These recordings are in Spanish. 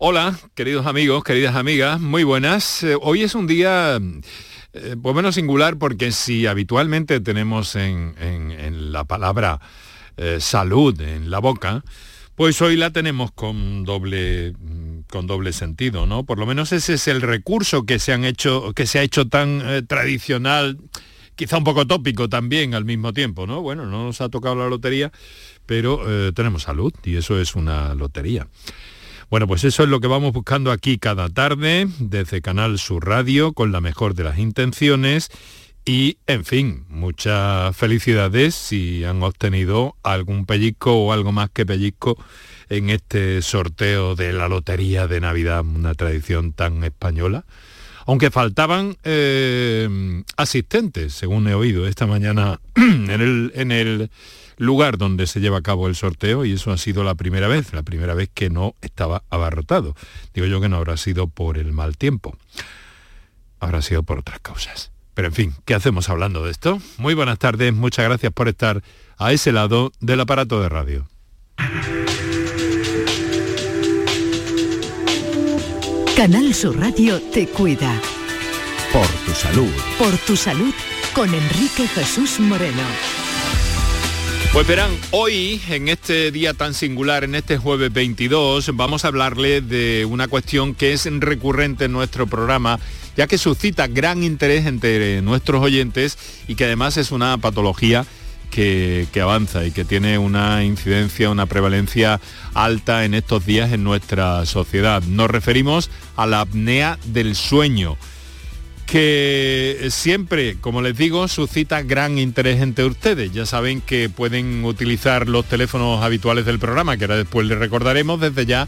Hola, queridos amigos, queridas amigas, muy buenas. Eh, hoy es un día, eh, pues menos singular, porque si habitualmente tenemos en, la palabra eh, salud en la boca, pues hoy la tenemos con doble, con doble sentido, ¿no? Por lo menos ese es el recurso que se, han hecho, que se ha hecho tan tradicional, quizá un poco tópico también al mismo tiempo, ¿no? Bueno, no nos ha tocado la lotería, pero tenemos salud y eso es una lotería. Bueno, pues eso es lo que vamos buscando aquí cada tarde desde Canal Sur Radio con la mejor de las intenciones y, en fin, muchas felicidades si han obtenido algún pellizco o algo más que pellizco en este sorteo de la Lotería de Navidad, una tradición tan española. Aunque faltaban eh, asistentes, según he oído esta mañana en el, en el lugar donde se lleva a cabo el sorteo y eso ha sido la primera vez, la primera vez que no estaba abarrotado. Digo yo que no habrá sido por el mal tiempo, habrá sido por otras causas. Pero en fin, ¿qué hacemos hablando de esto? Muy buenas tardes, muchas gracias por estar a ese lado del aparato de radio. Canal Sur Radio te cuida. Por tu salud. Por tu salud con Enrique Jesús Moreno. Pues verán, hoy, en este día tan singular, en este jueves 22, vamos a hablarle de una cuestión que es recurrente en nuestro programa, ya que suscita gran interés entre nuestros oyentes y que además es una patología que, que, avanza y que tiene una incidencia, una prevalencia alta en estos días en nuestra sociedad. Nos referimos a la apnea del sueño que siempre, como les digo, suscita gran interés entre ustedes. Ya saben que pueden utilizar los teléfonos habituales del programa, que ahora después les recordaremos desde ya,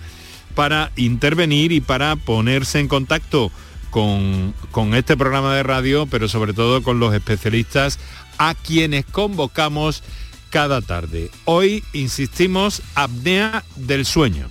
para intervenir y para ponerse en contacto con, con este programa de radio, pero sobre todo con los especialistas a quienes convocamos cada tarde. Hoy insistimos, apnea del sueño.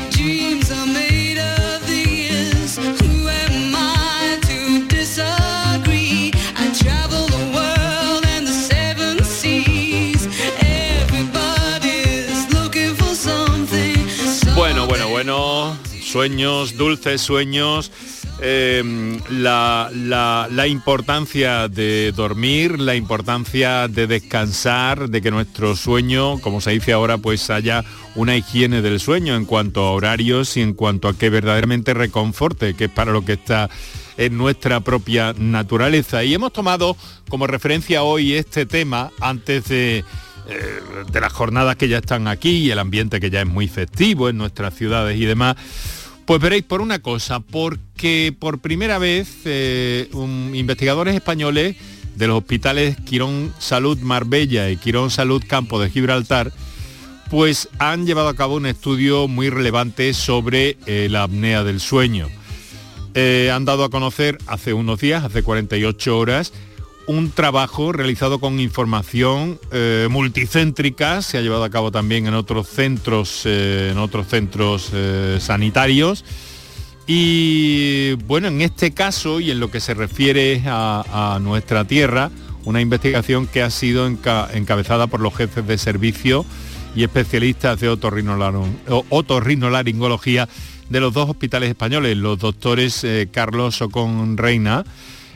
Sueños, dulces sueños, eh, la, la, importancia de dormir, la importancia de descansar, de que nuestro sueño, como se dice ahora, pues haya una higiene del sueño en cuanto a horarios y en cuanto a que verdaderamente reconforte, que es para lo que está en nuestra propia naturaleza. Y hemos tomado como referencia hoy este tema antes de eh, de las jornadas que ya están aquí y el ambiente que ya es muy festivo en nuestras ciudades y demás, pues veréis por una cosa, porque por primera vez eh, investigadores españoles de los hospitales Quirón Salud Marbella y Quirón Salud Campo de Gibraltar, pues han llevado a cabo un estudio muy relevante sobre eh, la apnea del sueño. Eh, han dado a conocer hace unos días, hace 48 horas, un trabajo realizado con información eh, multicéntrica, se ha llevado a cabo también en otros centros, eh, en otros centros eh, sanitarios. Y bueno, en este caso y en lo que se refiere a, nuestra tierra, una investigación que ha sido encabezada por los jefes de servicio y especialistas de otorrinolaringología de los dos hospitales españoles, los doctores Carlos Ocon Reina,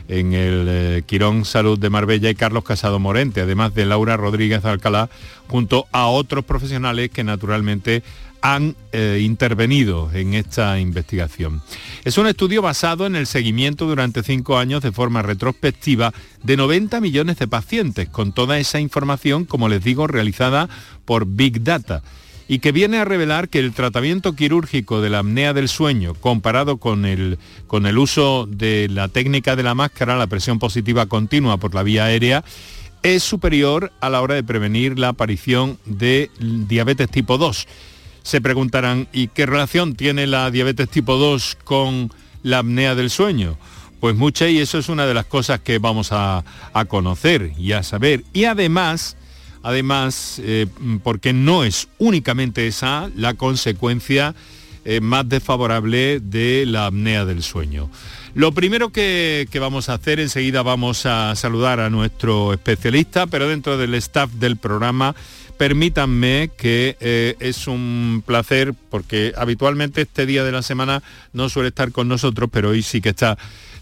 en el eh, Quirón Salud de Marbella y Carlos Casado Morente, además de Laura Rodríguez Alcalá, junto a otros profesionales que naturalmente han eh, intervenido en esta investigación. Es un estudio basado en el seguimiento durante cinco años de forma retrospectiva de 90 millones de pacientes, con toda esa información, como les digo, realizada por Big Data y que viene a revelar que el tratamiento quirúrgico de la apnea del sueño comparado con el, con el uso de la técnica de la máscara, la presión positiva continua por la vía aérea, es superior a la hora de prevenir la aparición de diabetes tipo 2. Se preguntarán, ¿y qué relación tiene la diabetes tipo 2 con la apnea del sueño? Pues mucha y eso es una de las cosas que vamos a, conocer y a saber. Y además, además, eh, porque no es únicamente esa la consecuencia eh, más desfavorable de la apnea del sueño. Lo primero que, vamos a hacer, enseguida vamos a saludar a nuestro especialista, pero dentro del staff del programa, permítanme que eh, es un placer, porque habitualmente este día de la semana no suele estar con nosotros, pero hoy sí que está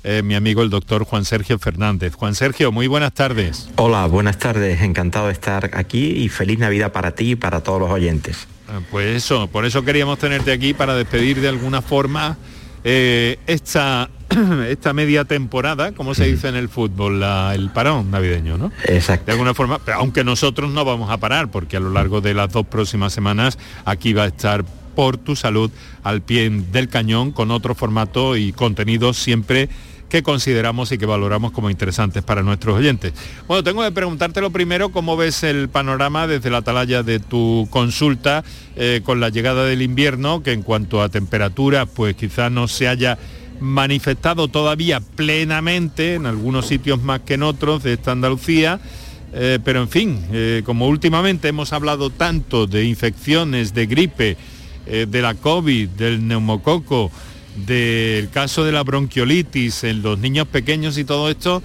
eh, mi amigo el doctor Juan Sergio Fernández. Juan Sergio, muy buenas tardes. Hola, buenas tardes, encantado de estar aquí y feliz Navidad para ti y para todos los oyentes. Ah, pues eso, por eso queríamos tenerte aquí para despedir de alguna forma eh, esta, esta media temporada, como se dice en el fútbol, el parón navideño, ¿no? Exacto. De alguna forma, aunque nosotros no vamos a parar, porque a lo largo de las dos próximas semanas aquí va a estar por tu salud al pie del cañón con otro formato y contenido siempre que consideramos y que valoramos como interesantes para nuestros oyentes. Bueno, tengo que preguntarte lo primero, ¿cómo ves el panorama desde la atalaya de tu consulta eh, con la llegada del invierno, que en cuanto a temperatura, pues quizás no se haya manifestado todavía plenamente, en algunos sitios más que en otros de esta Andalucía, eh, pero en fin, eh, como últimamente hemos hablado tanto de infecciones, de gripe, de la COVID, del neumococo, del caso de la bronquiolitis en los niños pequeños y todo esto,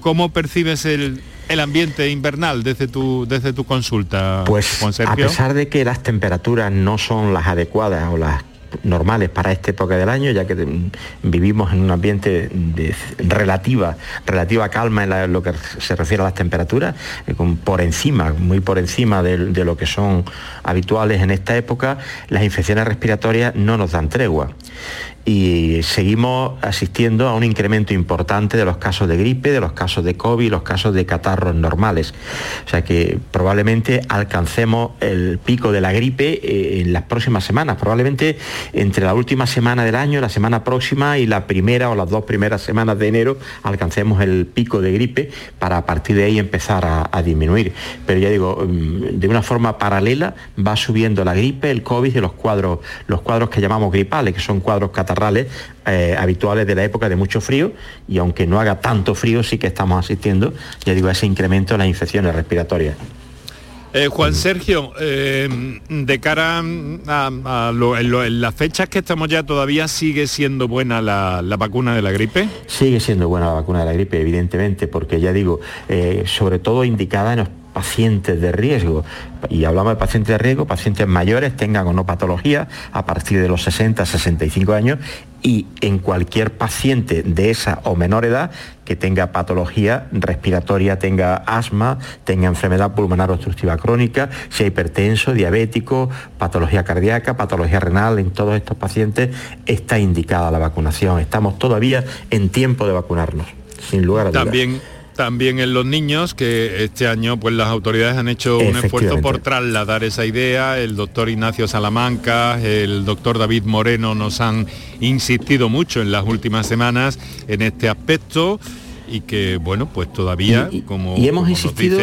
¿cómo percibes el, ambiente invernal desde tu, desde tu consulta, pues, A pesar de que las temperaturas no son las adecuadas o las normales para esta época del año, ya que vivimos en un ambiente de relativa, relativa calma en, lo que se refiere a las temperaturas, eh, por encima, muy por encima de, lo que son habituales en esta época, las infecciones respiratorias no nos dan tregua y seguimos asistiendo a un incremento importante de los casos de gripe, de los casos de COVID, los casos de catarros normales. O sea que probablemente alcancemos el pico de la gripe eh, en las próximas semanas, probablemente entre la última semana del año, la semana próxima y la primera o las dos primeras semanas de enero alcancemos el pico de gripe para a partir de ahí empezar a, disminuir. Pero ya digo, mm, de una forma paralela va subiendo la gripe, el COVID y los cuadros, los cuadros que llamamos gripales, que son cuadros catarros eh, habituales de la época de mucho frío y aunque no haga tanto frío sí que estamos asistiendo, ya digo, a ese incremento en las infecciones respiratorias. Eh, Juan Sergio, eh, de cara a, en, las fechas que estamos ya, ¿todavía sigue siendo buena la, vacuna de la gripe? Sigue siendo buena la vacuna de la gripe, evidentemente, porque ya digo, sobre todo indicada en los pacientes de riesgo. Y hablamos de pacientes de riesgo, pacientes mayores, tengan o no patología, a partir de los 60, 65 años, y en cualquier paciente de esa o menor edad que tenga patología respiratoria, tenga asma, tenga enfermedad pulmonar obstructiva crónica, sea hipertenso, diabético, patología cardíaca, patología renal, en todos estos pacientes está indicada la vacunación. Estamos todavía en tiempo de vacunarnos, sin lugar a dudas. También también en los niños, que este año pues las autoridades han hecho un esfuerzo por trasladar esa idea. El doctor Ignacio Salamanca, el doctor David Moreno nos han insistido mucho en las últimas semanas en este aspecto y que bueno, pues todavía, como, y hemos insistido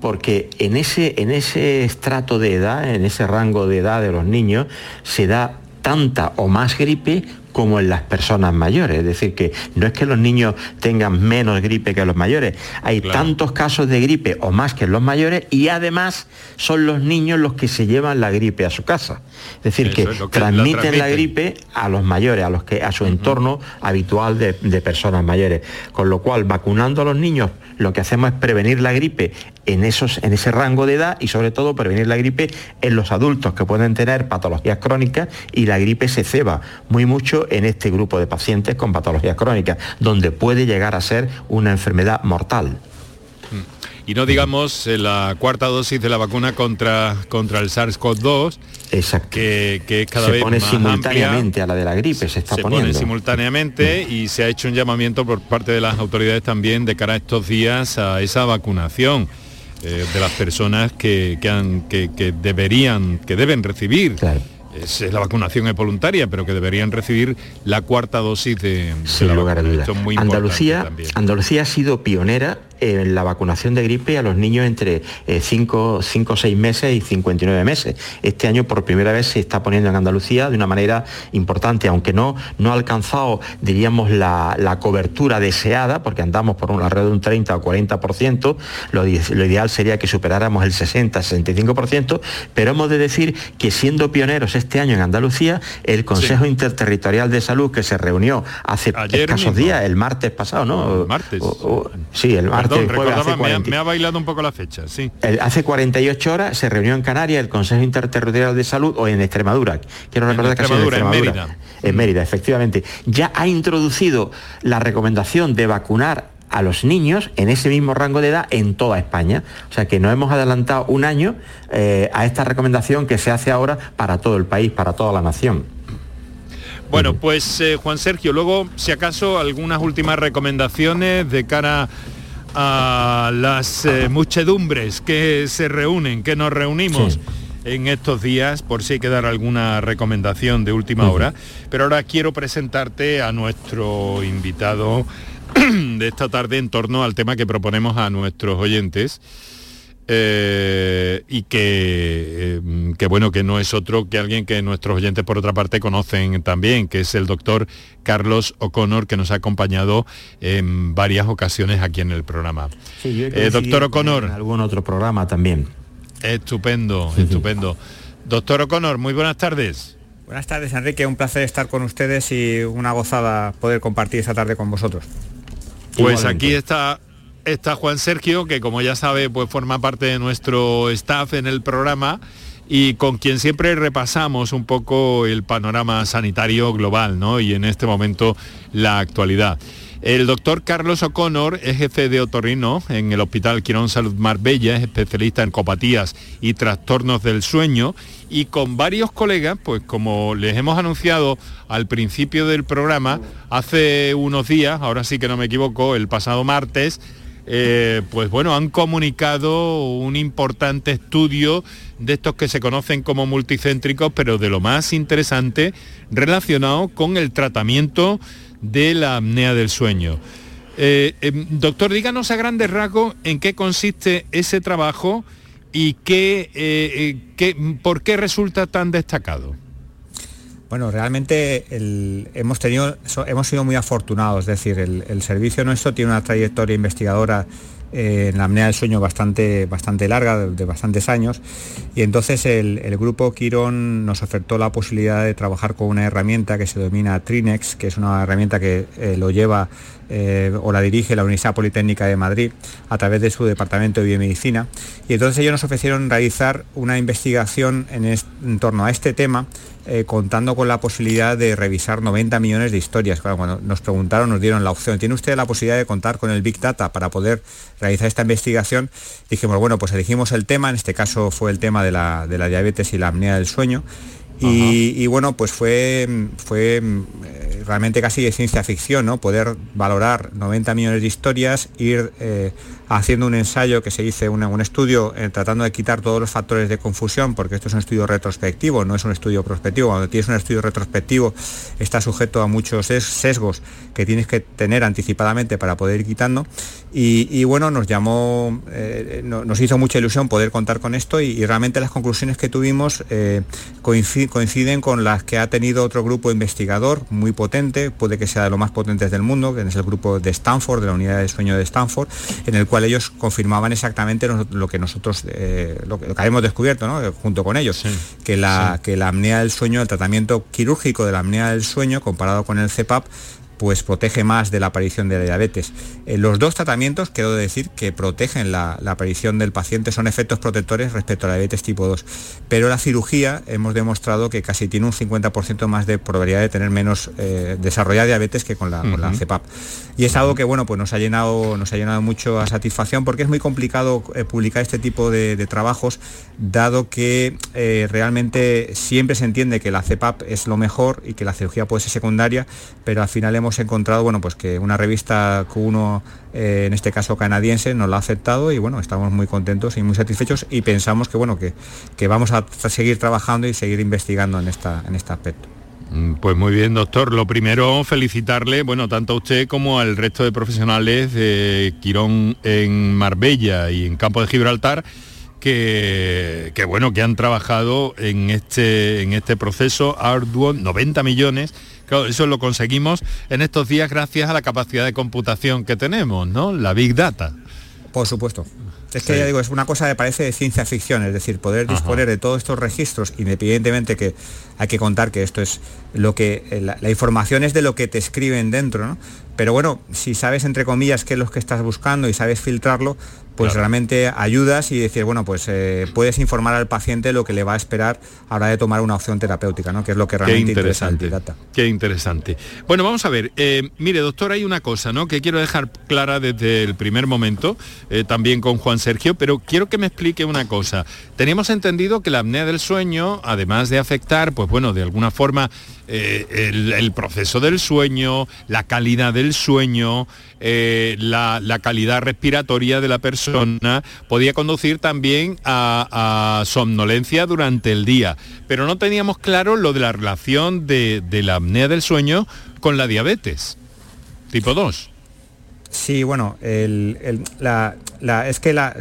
porque en ese, en ese estrato de edad, en ese rango de edad de los niños, se da tanta o más gripe como en las personas mayores. Es decir, que no es que los niños tengan menos gripe que los mayores. Hay tantos casos de gripe o más que en los mayores y además son los niños los que se llevan la gripe a su casa. Es decir, que, transmiten la, gripe a los mayores, a los que a su entorno habitual de, de personas mayores. Con lo cual, vacunando a los niños lo que hacemos es prevenir la gripe en, esos, en ese rango de edad y sobre todo prevenir la gripe en los adultos que pueden tener patologías crónicas y la gripe se ceba muy mucho en este grupo de pacientes con patologías crónicas, donde puede llegar a ser una enfermedad mortal. Y no digamos eh, la cuarta dosis de la vacuna contra, contra el SARS-CoV-2, que, que, es cada se vez pone simultáneamente a la de la gripe, se está poniendo. pone simultáneamente y se ha hecho un llamamiento por parte de las autoridades también de cara a estos días a esa vacunación. Eh, de las personas que, han, que, deberían, que deben recibir. Es, la vacunación es voluntaria, pero que deberían recibir la cuarta dosis de, la lugar Andalucía, Andalucía ha sido pionera en la vacunación de gripe a los niños entre 5 o 6 meses y 59 meses. Este año por primera vez se está poniendo en Andalucía de una manera importante, aunque no, no ha alcanzado, diríamos, la, cobertura deseada, porque andamos por un alrededor de un 30 o 40%, lo, lo ideal sería que superáramos el 60-65%, pero hemos de decir que siendo pioneros este año en Andalucía, el Consejo Interterritorial de Salud que se reunió hace escasos días, el martes pasado, ¿no? El martes. sí, el martes. Me, ha, bailado un poco la fecha, sí. hace 48 horas se reunió en Canarias el Consejo Interterritorial de Salud o en Extremadura. Quiero recordar que en En Mérida. En Mérida, efectivamente. Ya ha introducido la recomendación de vacunar a los niños en ese mismo rango de edad en toda España. O sea que nos hemos adelantado un año eh, a esta recomendación que se hace ahora para todo el país, para toda la nación. Bueno, pues eh, Juan Sergio, luego, si acaso, algunas últimas recomendaciones de cara a las eh, muchedumbres que se reúnen, que nos reunimos. en estos días, por si hay que dar alguna recomendación de última hora. Pero ahora quiero presentarte a nuestro invitado de esta tarde en torno al tema que proponemos a nuestros oyentes. Eh, y que, eh, que, bueno, que no es otro que alguien que nuestros oyentes por otra parte conocen también, que es el doctor Carlos O'Connor, que nos ha acompañado en varias ocasiones aquí en el programa. Eh, doctor O'Connor. En algún otro programa también. Estupendo, estupendo. Doctor O'Connor, muy buenas tardes. Buenas tardes, Enrique. Un placer estar con ustedes y una gozada poder compartir esta tarde con vosotros. Pues aquí está está Juan Sergio, que como ya sabe, pues forma parte de nuestro staff en el programa y con quien siempre repasamos un poco el panorama sanitario global, ¿no? Y en este momento la actualidad. El doctor Carlos O'Connor es jefe de otorrino en el Hospital Quirón Salud Marbella, es especialista en copatías y trastornos del sueño y con varios colegas, pues como les hemos anunciado al principio del programa, hace unos días, ahora sí que no me equivoco, el pasado martes, eh, pues bueno, han comunicado un importante estudio de estos que se conocen como multicéntricos, pero de lo más interesante relacionado con el tratamiento de la apnea del sueño. Eh, em, doctor, díganos a grandes rasgos en qué consiste ese trabajo y qué, eh, por qué resulta tan destacado. Bueno, realmente hemos, tenido, hemos sido muy afortunados, es decir, el, servicio nuestro tiene una trayectoria investigadora eh, en la apnea del sueño bastante, bastante larga, de, bastantes años, y entonces el, grupo Quirón nos ofertó la posibilidad de trabajar con una herramienta que se denomina Trinex, que es una herramienta que eh, lo lleva eh, o la dirige la Universidad Politécnica de Madrid a través de su departamento de biomedicina, y entonces ellos nos ofrecieron realizar una investigación en torno a este tema eh, contando con la posibilidad de revisar 90 millones de historias. Cuando nos preguntaron, nos dieron la opción, ¿tiene usted la posibilidad de contar con el Big Data para poder realizar esta investigación? Dijimos, bueno, pues elegimos el tema, en este caso fue el tema de la, de la diabetes y la apnea del sueño, y, bueno, pues fue, fue eh, realmente casi de ciencia ficción, ¿no? Poder valorar 90 millones de historias, ir eh, haciendo un ensayo que se dice un, estudio eh, tratando de quitar todos los factores de confusión, porque esto es un estudio retrospectivo, no es un estudio prospectivo. Cuando tienes un estudio retrospectivo está sujeto a muchos sesgos que tienes que tener anticipadamente para poder ir quitando. Y, bueno, nos llamó, nos hizo mucha ilusión poder contar con esto y, realmente las conclusiones que tuvimos coinciden coinciden con las que ha tenido otro grupo investigador muy potente, puede que sea de los más potentes del mundo, que es el grupo de Stanford, de la unidad de sueño de Stanford, en el cual ellos confirmaban exactamente lo que nosotros, eh, lo, que, habíamos descubierto junto con ellos, que, la, que la apnea del sueño, el tratamiento quirúrgico de la apnea del sueño comparado con el CEPAP, pues protege más de la aparición de la diabetes. Eh, los dos tratamientos, quiero decir, que protegen la, aparición del paciente son efectos protectores respecto a la diabetes tipo 2. Pero la cirugía hemos demostrado que casi tiene un 50% más de probabilidad de tener menos eh, desarrollada diabetes que con la, CEPAP. Y es algo que bueno, pues nos ha llenado, nos ha llenado mucho a satisfacción porque es muy complicado eh, publicar este tipo de, trabajos, dado que realmente siempre se entiende que la CEPAP es lo mejor y que la cirugía puede ser secundaria, pero al final hemos encontrado bueno, pues que una revista Q1, eh, en este caso canadiense, nos la ha aceptado y bueno, estamos muy contentos y muy satisfechos y pensamos que, bueno, que, que vamos a seguir trabajando y seguir investigando en, esta, en este aspecto. Mm, pues muy bien, doctor. Lo primero, felicitarle, bueno, tanto a usted como al resto de profesionales de Quirón en Marbella y en Campo de Gibraltar, que, bueno, que han trabajado en este, en este proceso arduo, 90 millones. Eso lo conseguimos en estos días gracias a la capacidad de computación que tenemos, ¿no? La Big Data. Por supuesto. Es que ya digo, es una cosa que parece de ciencia ficción, es decir, poder disponer de todos estos registros, independientemente que hay que contar que esto es lo que eh, la, información es de lo que te escriben dentro, ¿no? Pero bueno, si sabes entre comillas qué es lo que estás buscando y sabes filtrarlo, pues realmente ayudas y decir, bueno, pues eh, puedes informar al paciente lo que le va a esperar a hora de tomar una opción terapéutica, ¿no? Que es lo que realmente Qué interesante. Interesa Qué interesante. Bueno, vamos a ver. Eh, mire, doctor, hay una cosa, ¿no? Que quiero dejar clara desde el primer momento, también con Juan Sergio, pero quiero que me explique una cosa. Teníamos entendido que la apnea del sueño, además de afectar, pues bueno, de alguna forma eh, el, proceso del sueño, la calidad del sueño, eh, la, calidad respiratoria de la persona, podía conducir también a, somnolencia durante el día. Pero no teníamos claro lo de la relación de, la apnea del sueño con la diabetes, tipo 2. Sí, bueno, la, es que la,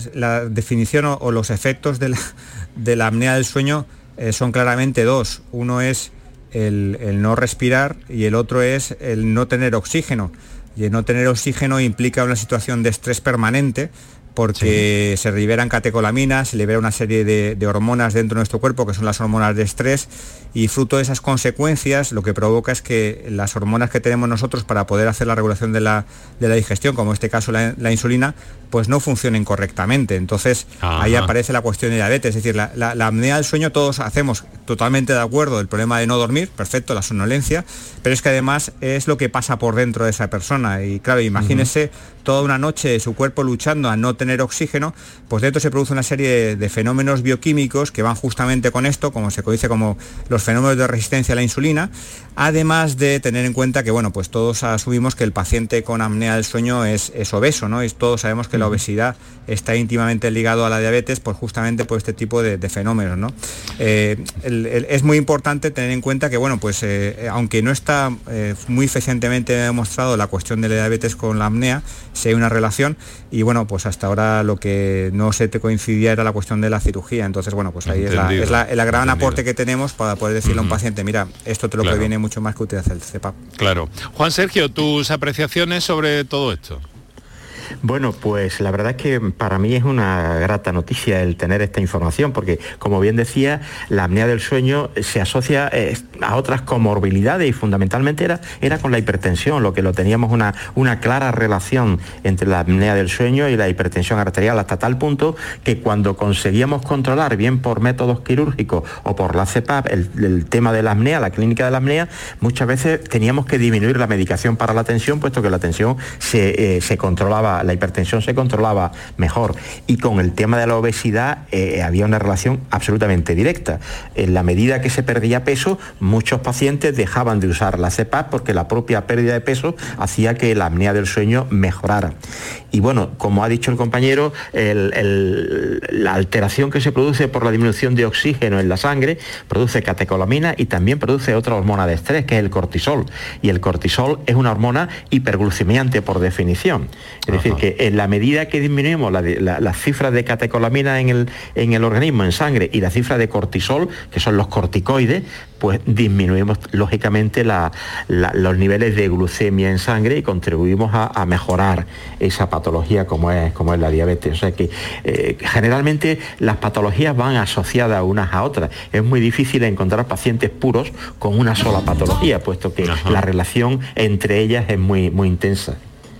definición o, los efectos de la, apnea del sueño eh, son claramente dos. Uno es el, no respirar y el otro es el no tener oxígeno. Y el no tener oxígeno implica una situación de estrés permanente porque se liberan catecolaminas, se libera una serie de, hormonas dentro de nuestro cuerpo, que son las hormonas de estrés, y fruto de esas consecuencias lo que provoca es que las hormonas que tenemos nosotros para poder hacer la regulación de la, digestión, como en este caso la, insulina, pues no funcionen correctamente. Entonces ahí aparece la cuestión de diabetes, es decir, la, la, apnea del sueño todos hacemos totalmente de acuerdo el problema de no dormir, perfecto, la somnolencia, pero es que además es lo que pasa por dentro de esa persona. Y claro, imagínese toda una noche su cuerpo luchando a no tener oxígeno, pues dentro se produce una serie de, fenómenos bioquímicos que van justamente con esto, como se conoce como los fenómenos de resistencia a la insulina, además de tener en cuenta que, bueno, pues todos asumimos que el paciente con apnea del sueño es, obeso, ¿no? Y todos sabemos que la obesidad está íntimamente ligado a la diabetes, pues justamente por este tipo de, fenómenos, ¿no? Eh, es muy importante tener en cuenta que, bueno, pues eh, aunque no está eh, muy eficientemente demostrado la cuestión de la diabetes con la apnea, si hay una relación y bueno, pues hasta ahora lo que no se te coincidía era la cuestión de la cirugía, entonces bueno, pues ahí es, la, el gran aporte que tenemos para poder decirle a un paciente, mira, esto te lo previene mucho más que utilizar el CEPAP. Claro. Juan Sergio, tus apreciaciones sobre todo esto. Bueno, pues la verdad es que para mí es una grata noticia el tener esta información, porque como bien decía, la apnea del sueño se asocia eh, a otras comorbilidades y fundamentalmente era, era con la hipertensión, lo que lo teníamos una, una clara relación entre la apnea del sueño y la hipertensión arterial, hasta tal punto que cuando conseguíamos controlar, bien por métodos quirúrgicos o por la CEPAP, el, tema de la apnea, la clínica de la apnea, muchas veces teníamos que disminuir la medicación para la tensión, puesto que la tensión se, eh, se controlaba la hipertensión se controlaba mejor. Y con el tema de la obesidad eh, había una relación absolutamente directa. En la medida que se perdía peso, muchos pacientes dejaban de usar la CEPAP porque la propia pérdida de peso hacía que la apnea del sueño mejorara. Y bueno, como ha dicho el compañero, la alteración que se produce por la disminución de oxígeno en la sangre produce catecolamina y también produce otra hormona de estrés, que es el cortisol. Y el cortisol es una hormona hiperglucemiante por definición. Es decir, que en la medida que disminuimos las cifras de catecolamina en el, en el organismo, en sangre, y la cifra de cortisol, que son los corticoides, pues disminuimos lógicamente los niveles de glucemia en sangre y contribuimos a, mejorar esa patología como es, como es la diabetes. O sea que eh, generalmente las patologías van asociadas unas a otras. Es muy difícil encontrar pacientes puros con una sola patología, puesto que la relación entre ellas es muy, muy intensa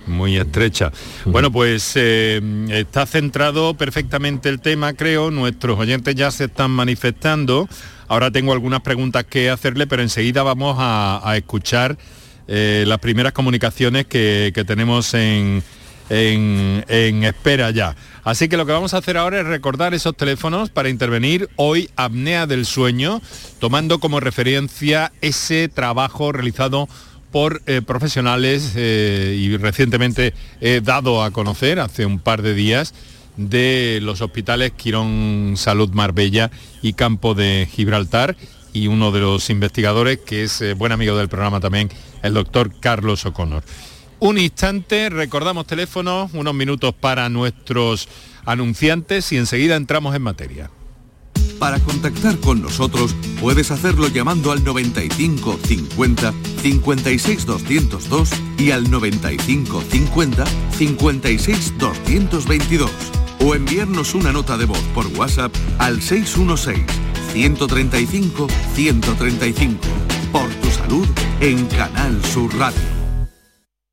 muy estrecha. Bueno, pues eh, está centrado perfectamente el tema, creo. Nuestros oyentes ya se están manifestando. Ahora tengo algunas preguntas que hacerle, pero enseguida vamos a, escuchar eh, las primeras comunicaciones que, tenemos en, en, espera ya. Así que lo que vamos a hacer ahora es recordar esos teléfonos para intervenir hoy apnea del sueño, tomando como referencia ese trabajo realizado por eh, profesionales eh, y recientemente he dado a conocer hace un par de días de los hospitales Quirón Salud Marbella y Campo de Gibraltar y uno de los investigadores que es eh, buen amigo del programa también, el doctor Carlos O'Connor. Un instante, recordamos teléfono, unos minutos para nuestros anunciantes y enseguida entramos en materia. Para contactar con nosotros puedes hacerlo llamando al 95 50 56 202 y al 95 50 56 222 o enviarnos una nota de voz por WhatsApp al 616 135 135. Por tu salud en Canal Sur Radio.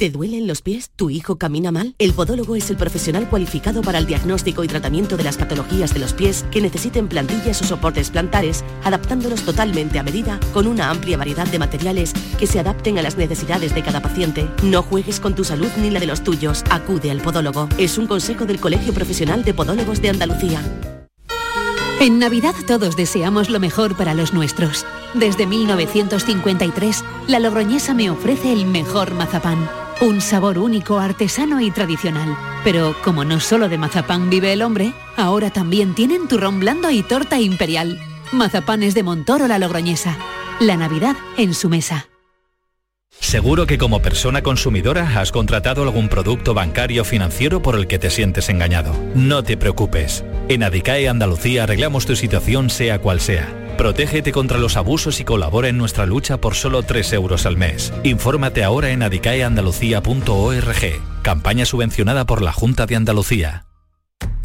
¿Te duelen los pies? ¿Tu hijo camina mal? El podólogo es el profesional cualificado para el diagnóstico y tratamiento de las patologías de los pies que necesiten plantillas o soportes plantares, adaptándolos totalmente a medida con una amplia variedad de materiales que se adapten a las necesidades de cada paciente. No juegues con tu salud ni la de los tuyos. Acude al podólogo. Es un consejo del Colegio Profesional de Podólogos de Andalucía. En Navidad todos deseamos lo mejor para los nuestros. Desde 1953, la Logroñesa me ofrece el mejor mazapán un sabor único, artesano y tradicional. Pero como no solo de mazapán vive el hombre, ahora también tienen turrón blando y torta imperial. Mazapanes de Montoro la Logroñesa. La Navidad en su mesa. Seguro que como persona consumidora has contratado algún producto bancario financiero por el que te sientes engañado. No te preocupes. En Adicae Andalucía arreglamos tu situación sea cual sea. Protégete contra los abusos y colabora en nuestra lucha por solo 3 euros al mes. Infórmate ahora en adicaeandalucía.org. Campaña subvencionada por la Junta de Andalucía.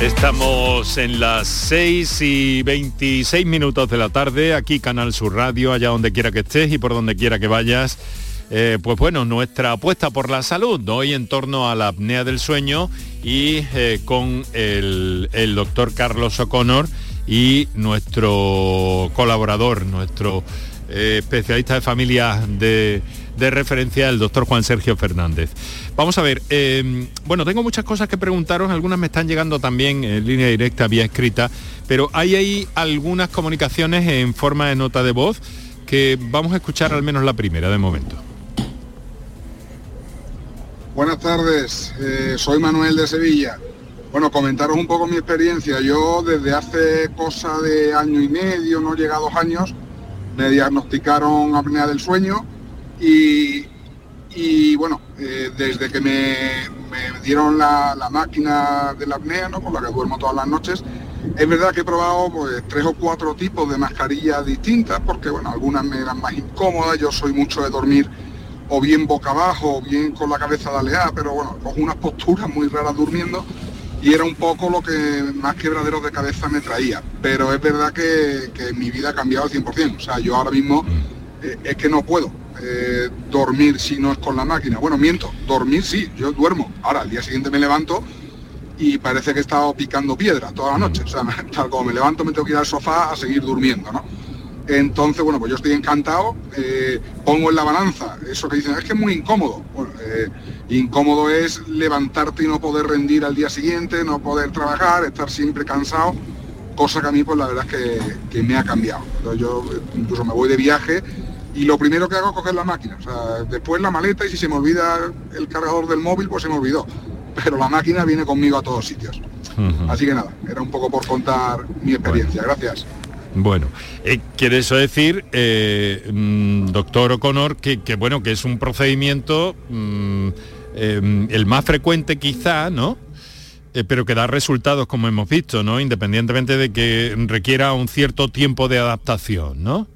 Estamos en las 6 y 26 minutos de la tarde, aquí Canal Sur Radio, allá donde quiera que estés y por donde quiera que vayas. Eh, pues bueno, nuestra apuesta por la salud, hoy en torno a la apnea del sueño y eh, con el, doctor Carlos O'Connor y nuestro colaborador, nuestro eh, especialista de familia de, referencia, el doctor Juan Sergio Fernández. Vamos a ver, em, bueno, tengo muchas cosas que preguntaros, algunas me están llegando también en línea directa, vía escrita, pero hay ahí algunas comunicaciones en forma de nota de voz que vamos a escuchar al menos la primera de momento. Buenas tardes, eh, soy Manuel de Sevilla. Bueno, comentaros un poco mi experiencia. Yo desde hace cosa de año y medio, no llega dos años, me diagnosticaron apnea del sueño y, bueno, eh, desde que me, dieron la, máquina de la apnea, ¿no? con la que duermo todas las noches, es verdad que he probado pues, tres o cuatro tipos de mascarillas distintas, porque bueno, algunas me eran más incómodas, yo soy mucho de dormir o bien boca abajo o bien con la cabeza daleada, pero bueno, cojo unas posturas muy raras durmiendo y era un poco lo que más quebraderos de cabeza me traía. Pero es verdad que, mi vida ha cambiado al 100%. O sea, yo ahora mismo eh, es que no puedo eh, dormir si no es con la máquina. Bueno, miento, dormir sí, yo duermo. Ahora, al día siguiente me levanto y parece que he estado picando piedra toda la noche. O sea, tal como me levanto me tengo que ir al sofá a seguir durmiendo, ¿no? Entonces, bueno, pues yo estoy encantado, eh, pongo en la balanza eso que dicen, es que es muy incómodo. Eh, incómodo es levantarte y no poder rendir al día siguiente, no poder trabajar, estar siempre cansado, cosa que a mí pues la verdad es que, me ha cambiado. Yo incluso me voy de viaje y lo primero que hago es coger la máquina, o sea, después la maleta y si se me olvida el cargador del móvil, pues se me olvidó. Pero la máquina viene conmigo a todos sitios. Así que nada, era un poco por contar mi experiencia. Gracias. Bueno, eh, quiere eso decir, eh, mm, doctor O'Connor, que, bueno, que es un procedimiento mm, eh, el más frecuente quizá, ¿no? pero que da resultados como hemos visto, ¿no? Independientemente de que requiera un cierto tiempo de adaptación, ¿no?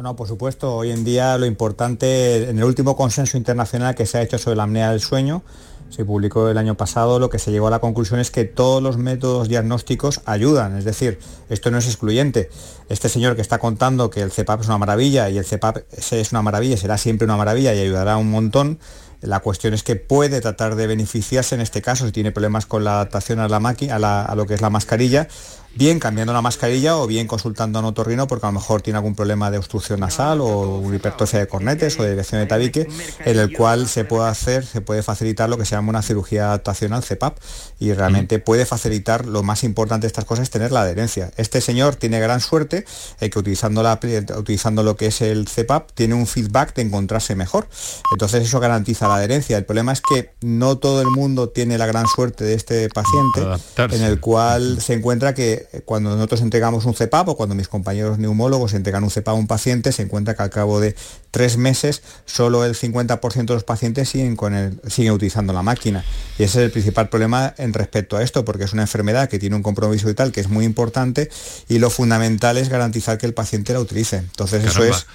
No, por supuesto, hoy en día lo importante, en el último consenso internacional que se ha hecho sobre la apnea del sueño, se publicó el año pasado, lo que se llegó a la conclusión es que todos los métodos diagnósticos ayudan, es decir, esto no es excluyente. Este señor que está contando que el CEPAP es una maravilla y el CEPAP es una maravilla, será siempre una maravilla y ayudará un montón, la cuestión es que puede tratar de beneficiarse en este caso si tiene problemas con la adaptación a la a, lo que es la mascarilla, bien cambiando la mascarilla o bien consultando a un otorrino porque a lo mejor tiene algún problema de obstrucción nasal o una hipertrofia de cornetes o de dirección de tabique, en el cual se puede hacer, se puede facilitar lo que se llama una cirugía adaptacional CEPAP y realmente puede facilitar, lo más importante de estas cosas es tener la adherencia. Este señor tiene gran suerte que utilizando, la, utilizando lo que es el CEPAP tiene un feedback de encontrarse mejor. Entonces eso garantiza la adherencia. El problema es que no todo el mundo tiene la gran suerte de este paciente en el cual se encuentra que cuando nosotros entregamos un CEPAP o cuando mis compañeros neumólogos entregan un CEPAP a un paciente, se encuentra que al cabo de tres meses solo el 50% de los pacientes siguen, con el, siguen utilizando la máquina. Y ese es el principal problema en respecto a esto, porque es una enfermedad que tiene un compromiso vital que es muy importante y lo fundamental es garantizar que el paciente la utilice. Entonces eso es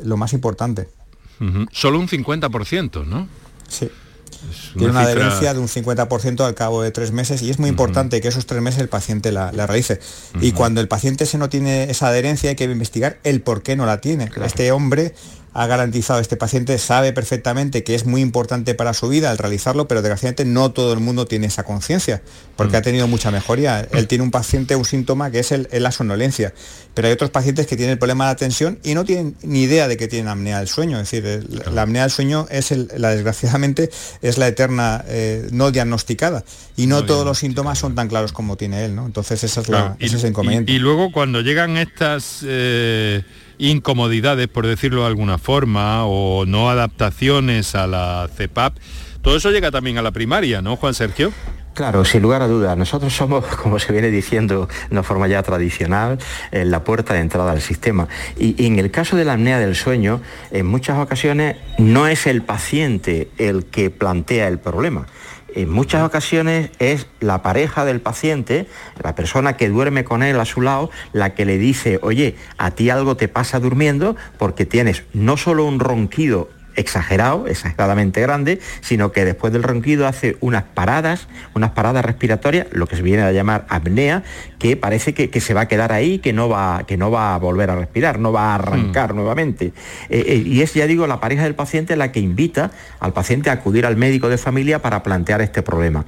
lo más importante. Solo un 50%, ¿no? Sí. Tiene una adherencia de un 50% al cabo de tres meses y es muy importante que esos tres meses el paciente la, realice. Y cuando el paciente se no tiene esa adherencia hay que investigar el por qué no la tiene. Este hombre ha garantizado este paciente, sabe perfectamente que es muy importante para su vida el realizarlo, pero desgraciadamente no todo el mundo tiene esa conciencia, porque mm. ha tenido mucha mejoría. Él tiene un paciente, un síntoma que es el, la somnolencia, pero hay otros pacientes que tienen el problema de la tensión y no tienen ni idea de que tienen apnea del sueño. Es decir, la apnea del sueño es la desgraciadamente es la eterna eh, no diagnosticada y no, todos los síntomas son tan claros como tiene él, ¿no? Entonces esa es la, ese es el inconveniente. Y, luego cuando llegan estas eh, incomodidades, por decirlo de alguna forma, o no adaptaciones a la CEPAP, todo eso llega también a la primaria, ¿no, Juan Sergio? Claro, sin lugar a dudas. Nosotros somos, como se viene diciendo de una forma ya tradicional, eh, la puerta de entrada al sistema. Y, en el caso de la apnea del sueño, en muchas ocasiones no es el paciente el que plantea el problema. En muchas ocasiones es la pareja del paciente, la persona que duerme con él a su lado, la que le dice, oye, a ti algo te pasa durmiendo porque tienes no solo un ronquido exagerado, exageradamente grande, sino que después del ronquido hace unas paradas, unas paradas respiratorias, lo que se viene a llamar apnea, que parece que, se va a quedar ahí, que no va, que no va a volver a respirar, no va a arrancar mm. nuevamente. Eh, eh, y es, ya digo, la pareja del paciente la que invita al paciente a acudir al médico de familia para plantear este problema.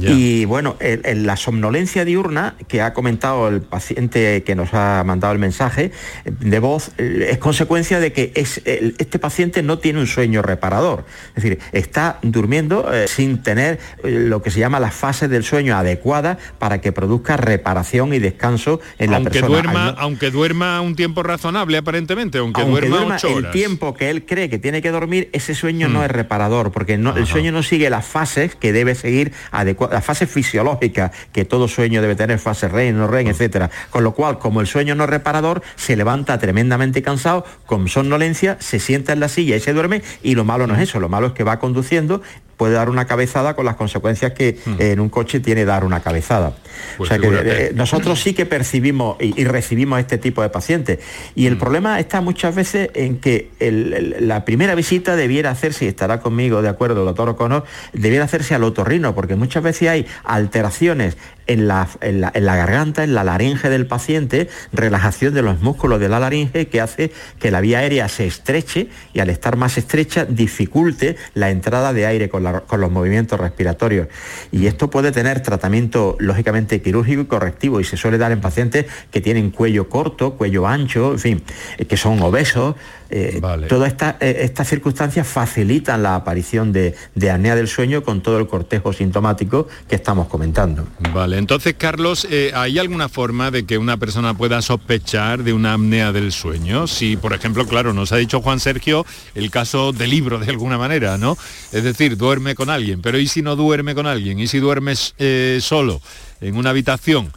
Y bueno, la somnolencia diurna que ha comentado el paciente que nos ha mandado el mensaje de voz eh, es consecuencia de que es, este paciente no tiene un sueño reparador. Es decir, está durmiendo sin tener lo que se llama las fases del sueño adecuadas para que produzca reparación y descanso en la persona. Duerma, Aunque duerma un tiempo razonable aparentemente, aunque, duerma, El tiempo que él cree que tiene que dormir, ese sueño no mm. es reparador, porque no, el sueño no sigue las fases que debe seguir, las fases fisiológicas, que todo sueño debe tener, fase REM, no REM, etcétera. Con lo cual, como el sueño no es reparador, se levanta tremendamente cansado, con somnolencia, se sienta en la silla y se duerme, y lo malo no es eso, lo malo es que va conduciendo puede dar una cabezada con las consecuencias que hmm. en un coche tiene dar una cabezada. Pues o sea que eh, nosotros sí que percibimos y, recibimos este tipo de pacientes. Y el hmm. problema está muchas veces en que la primera visita debiera hacerse, y estará conmigo de acuerdo el doctor O'Connor, debiera hacerse al otorrino, porque muchas veces hay alteraciones en la, en, la, garganta, en la laringe del paciente, relajación de los músculos de la laringe que hace que la vía aérea se estreche y al estar más estrecha dificulte la entrada de aire con, los movimientos respiratorios. Y esto puede tener tratamiento lógicamente quirúrgico y correctivo y se suele dar en pacientes que tienen cuello corto, cuello ancho, en fin, eh, que son obesos, eh, todas eh, estas circunstancias facilitan la aparición de, de apnea del sueño con todo el cortejo sintomático que estamos comentando. Vale, entonces Carlos, eh, ¿hay alguna forma de que una persona pueda sospechar de una apnea del sueño? Si, por ejemplo, claro, nos ha dicho Juan Sergio el caso del libro de alguna manera, ¿no? Es decir, duerme con alguien, pero ¿y si no duerme con alguien? ¿Y si duermes solo? en una habitación,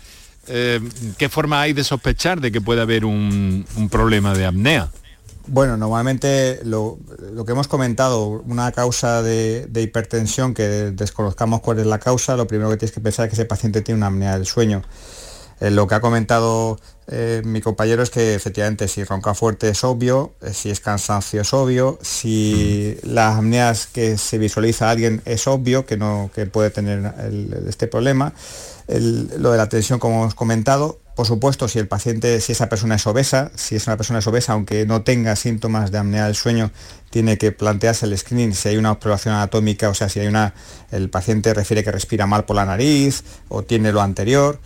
eh, ¿qué forma hay de sospechar de que puede haber un, un problema de apnea? Bueno, normalmente lo, que hemos comentado, una causa de, hipertensión que desconozcamos cuál es la causa, lo primero que tienes que pensar es que ese paciente tiene una apnea del sueño. Eh, lo que ha comentado eh, mi compañero es que efectivamente si ronca fuerte es obvio, eh, si es cansancio es obvio, si las apneas que se visualiza a alguien es obvio que, no, que puede tener este problema. lo de la tensión como hemos comentado, por supuesto, si el paciente, si esa persona es obesa, si es una persona es obesa, aunque no tenga síntomas de apnea del sueño, tiene que plantearse el screening si hay una observación anatómica, o sea, si hay una, el paciente refiere que respira mal por la nariz o tiene lo anterior,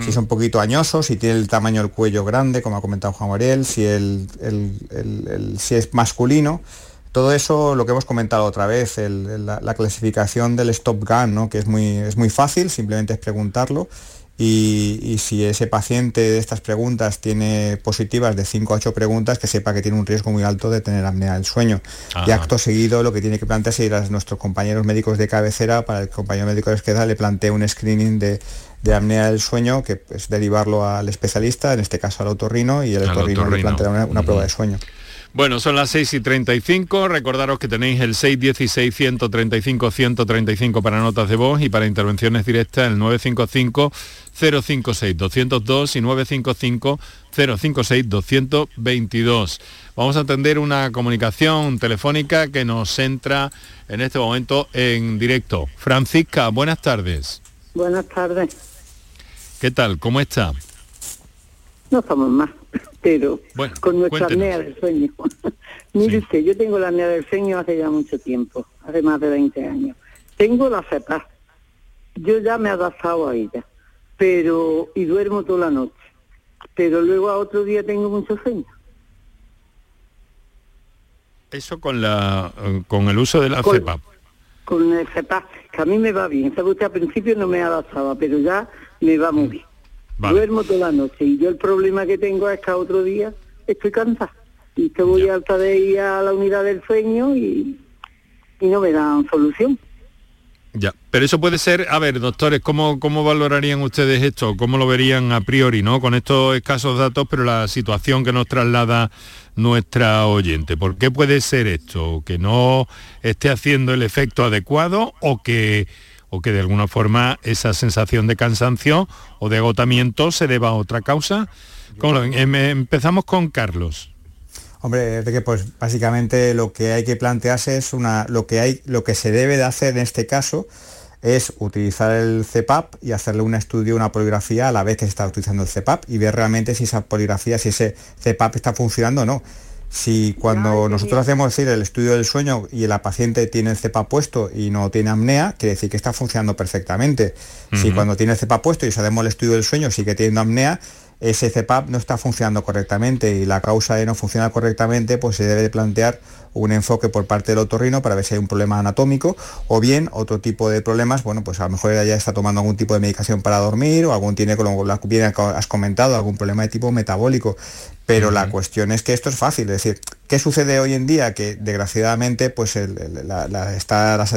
si es un poquito añoso, si tiene el tamaño del cuello grande, como ha comentado Juan Mariel, si, el, si es masculino. Todo eso, lo que hemos comentado otra vez, la, clasificación del stop gun, ¿no? que es muy, es muy fácil, simplemente es preguntarlo y, si ese paciente de estas preguntas tiene positivas de 5 a 8 preguntas, que sepa que tiene un riesgo muy alto de tener apnea del sueño. Y acto seguido lo que tiene que plantearse ir a nuestros compañeros médicos de cabecera, para el compañero médico de izquierda le plantee un screening de, apnea del sueño, que es derivarlo al especialista, en este caso al otorrino, y el otorrino, le planteará una, prueba de sueño. Bueno, son las 6 y 35. Recordaros que tenéis el 616-135-135 para notas de voz y para intervenciones directas el 955 056 202 y 955 056 222. Vamos a atender una comunicación telefónica que nos entra en este momento en directo. Francisca, buenas tardes. Buenas tardes. ¿Qué tal? ¿Cómo está? No estamos más, pero con nuestra apnea del sueño. Mire usted, yo tengo la apnea del sueño hace ya mucho tiempo, hace más de 20 años. Tengo la cepa. Yo ya me he adaptado a ella pero y duermo toda la noche. Pero luego a otro día tengo mucho sueño. Eso con la con el uso de la CEPAP. Con el CEPAP, que a mí me va bien. Sabe usted, al principio no me adaptaba, pero ya me va muy bien. Duermo toda la noche y yo el problema que tengo es que a otro día estoy cansada. Y que voy alta de ir a la unidad del sueño y, y no me dan solución. Ya, pero eso puede ser, a ver, doctores, ¿cómo, ¿cómo valorarían ustedes esto? ¿Cómo lo verían a priori, no? Con estos escasos datos, pero la situación que nos traslada nuestra oyente. ¿Por qué puede ser esto? ¿Que no esté haciendo el efecto adecuado o que, o que de alguna forma esa sensación de cansancio o de agotamiento se deba a otra causa? Em, empezamos con Carlos. Hombre, pues básicamente lo que hay que plantearse es una, lo que hay, lo que se debe de hacer en este caso es utilizar el CEPAP y hacerle un estudio, una poligrafía a la vez que se está utilizando el CEPAP y ver realmente si esa poligrafía, si ese CEPAP está funcionando o no. Si cuando nosotros hacemos decir, el estudio del sueño y la paciente tiene el CEPAP puesto y no tiene apnea, quiere decir que está funcionando perfectamente. Si cuando tiene el CEPAP puesto y hacemos el estudio del sueño sigue teniendo apnea, ese CEPAP no está funcionando correctamente y la causa de no funcionar correctamente, pues se debe de plantear un enfoque por parte del otorrino para ver si hay un problema anatómico o bien otro tipo de problemas, bueno, pues a lo mejor ella ya está tomando algún tipo de medicación para dormir o algún tiene, como bien has comentado, algún problema de tipo metabólico. Pero la cuestión es que esto es fácil, es decir, ¿qué sucede hoy en día? Que desgraciadamente pues el,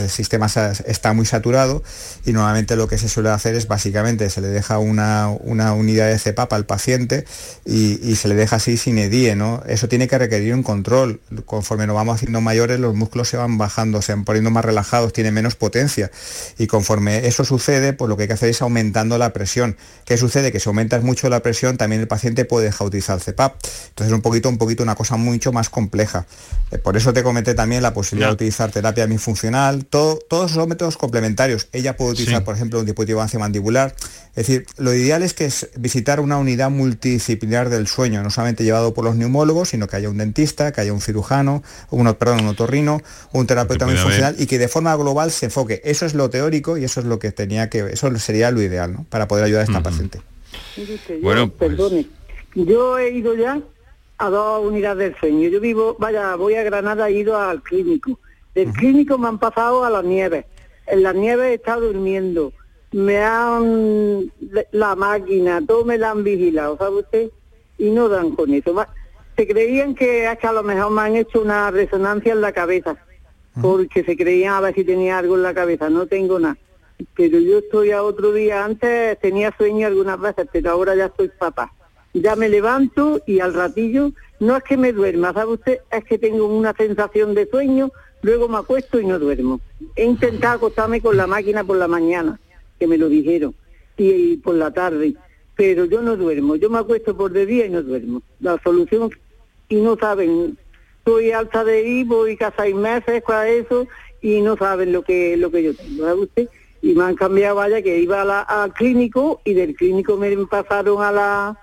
sistema está muy saturado y normalmente lo que se suele hacer es básicamente se le deja una, unidad de CEPAP al paciente y, se le deja así sin EDIE, ¿no? Eso tiene que requerir un control. Conforme nos vamos haciendo mayores, los músculos se van bajando, se van poniendo más relajados, tienen menos potencia. Y conforme eso sucede, pues lo que hay que hacer es aumentando la presión. ¿Qué sucede? Que si aumentas mucho la presión, también el paciente puede dejar utilizar el CEPAP. Entonces es un poquito, un poquito una cosa mucho más compleja. Eh, por eso te comenté también la posibilidad de utilizar terapia bifuncional, todo, todos son métodos complementarios. Ella puede utilizar, por ejemplo, un dispositivo mandibular. Es decir, lo ideal es que es visitar una unidad multidisciplinar del sueño, no solamente llevado por los neumólogos, sino que haya un dentista, que haya un cirujano, un, perdón, un otorrino, un terapeuta bifuncional y que de forma global se enfoque. Eso es lo teórico y eso es lo que tenía que, eso sería lo ideal, ¿no? Para poder ayudar a esta paciente. bueno, pues perdone. Yo he ido ya a dos unidades del sueño. Yo vivo, vaya, voy a Granada, he ido al clínico. Del clínico me han pasado a las nieves. En las nieves he estado durmiendo. Me han, la máquina, todo me la han vigilado, ¿sabe usted? Y no dan con eso. Se creían que hasta a lo mejor me han hecho una resonancia en la cabeza, porque se creían a ver si tenía algo en la cabeza. No tengo nada. pero yo estoy a otro día, antes tenía sueño algunas veces, pero ahora ya estoy papá. Ya me levanto y al ratillo, no es que me duerma, ¿sabe usted? Es que tengo una sensación de sueño, luego me acuesto y no duermo. He intentado acostarme con la máquina por la mañana, que me lo dijeron, y, por la tarde, pero yo no duermo, yo me acuesto por de día y no duermo. La solución, y no saben, estoy alta de ir, voy casi seis meses para eso, y no saben lo que, lo que yo tengo, ¿sabe usted? y me han cambiado, vaya, que iba al clínico y del clínico me pasaron a la,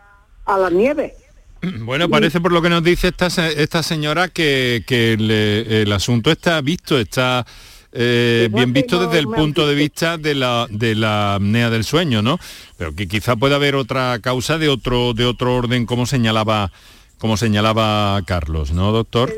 a la nieve. Bueno, parece por lo que nos dice esta, esta señora que, que el asunto está visto, está eh, bien visto desde el punto de vista de la, de la apnea del sueño, ¿no? Pero que quizá pueda haber otra causa de otro, de otro orden, como señalaba como señalaba Carlos, ¿no, doctor?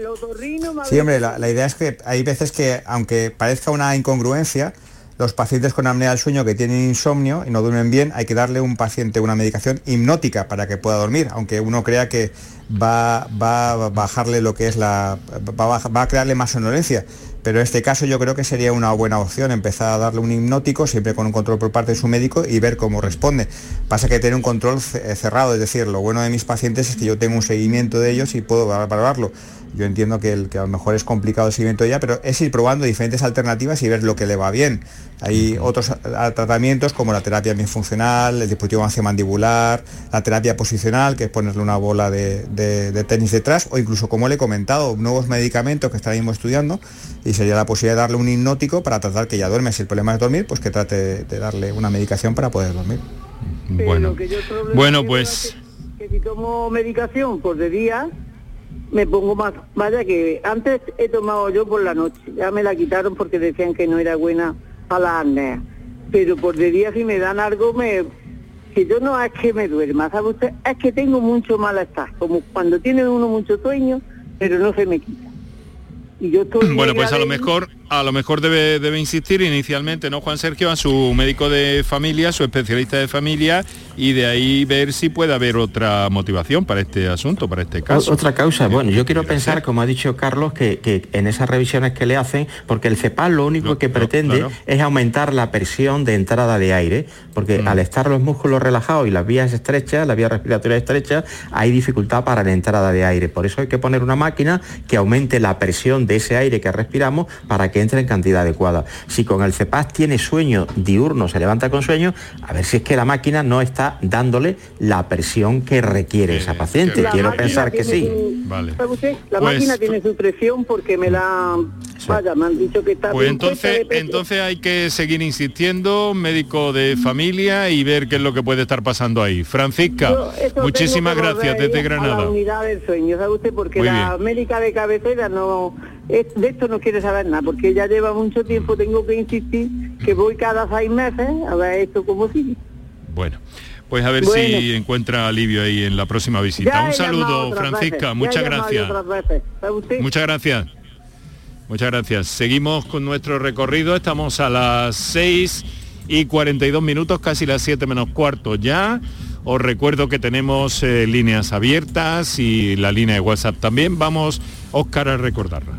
Sí, hombre, la, la idea es que hay veces que, aunque parezca una incongruencia, los pacientes con apnea del sueño que tienen insomnio y no duermen bien, hay que darle a un paciente una medicación hipnótica para que pueda dormir, aunque uno crea que va, va a bajarle lo que es la. Va va a crearle más sonolencia. Pero en este caso yo creo que sería una buena opción empezar a darle un hipnótico, siempre con un control por parte de su médico y ver cómo responde. Pasa que tener un control cerrado, es decir, lo bueno de mis pacientes es que yo tengo un seguimiento de ellos y puedo valorarlo. Yo entiendo que, el, que a lo mejor es complicado el seguimiento de ella, pero es ir probando diferentes alternativas y ver lo que le va bien. Hay otros tratamientos como la terapia funcional, el dispositivo mandibular, la terapia posicional, que es ponerle una bola de, tenis detrás, o incluso, como le he comentado, nuevos medicamentos que estaremos estudiando y sería la posibilidad de darle un hipnótico para tratar que ella duerme. Si el problema es dormir, pues que trate de darle una medicación para poder dormir. Bueno, bueno pues... Que, si tomo medicación por de día, me pongo más, vaya que antes he tomado yo por la noche, ya me la quitaron porque decían que no era buena para la apnea, pero por de día si me dan algo me que yo no es que me duerma, ¿sabe usted? Es que tengo mucho malestar, como cuando tiene uno mucho sueño, pero no se me quita. Y yo estoy bueno, pues a lo mejor a lo mejor debe, debe insistir inicialmente, ¿no, Juan Sergio? A su médico de familia, su especialista de familia, y de ahí ver si puede haber otra motivación para este asunto, para este caso. Otra causa, bueno, yo quiero pensar, como ha dicho Carlos, que, en esas revisiones que le hacen, porque el CEPAL lo único que pretende es aumentar la presión de entrada de aire, porque mm. al estar los músculos relajados y las vías estrechas, las vías respiratorias estrechas, hay dificultad para la entrada de aire. Por eso hay que poner una máquina que aumente la presión de ese aire que respiramos para que entre en cantidad adecuada. Si con el CEPAS tiene sueño diurno, se levanta con sueño, a ver si es que la máquina no está dándole la presión que requiere esa paciente. Quiero pensar que sí. Vale. La pues máquina tiene su presión porque me la... Vaya, me han dicho que está... Pues entonces, entonces hay que seguir insistiendo, médico de familia y ver qué es lo que puede estar pasando ahí. Francisca, muchísimas gracias desde Granada. la unidad del sueño, ¿sabe usted? Porque la médica de cabecera no de esto no quiere saber nada, porque ya lleva mucho tiempo, tengo que insistir que voy cada seis meses a ver esto como sigue. Bueno. Pues a ver si encuentra alivio ahí en la próxima visita. Un saludo, Francisca. Muchas gracias. Muchas gracias. Muchas gracias. Seguimos con nuestro recorrido. Estamos a las 6 y 42 minutos, casi las 7 menos cuarto ya. Os recuerdo que tenemos eh, líneas abiertas y la línea de WhatsApp también. Vamos, Óscar, a recordarla.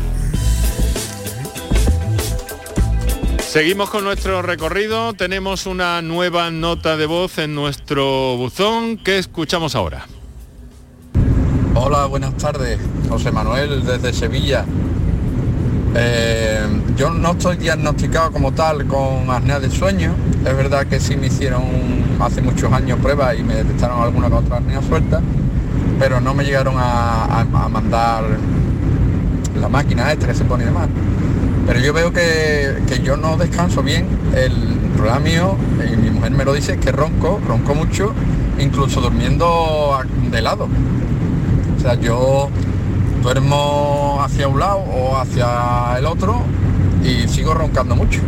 Seguimos con nuestro recorrido, tenemos una nueva nota de voz en nuestro buzón que escuchamos ahora. Hola, buenas tardes, José Manuel desde Sevilla. Eh, yo no estoy diagnosticado como tal con apnea del sueño, es verdad que sí me hicieron hace muchos años pruebas y me detectaron alguna que otra apnea suelta, pero no me llegaron a, a mandar la máquina esta que se pone de más pero yo veo que, yo no descanso bien. El problema mío, y mi mujer me lo dice, es que ronco, ronco mucho, incluso durmiendo de lado. O sea, yo duermo hacia un lado o hacia el otro y sigo roncando mucho.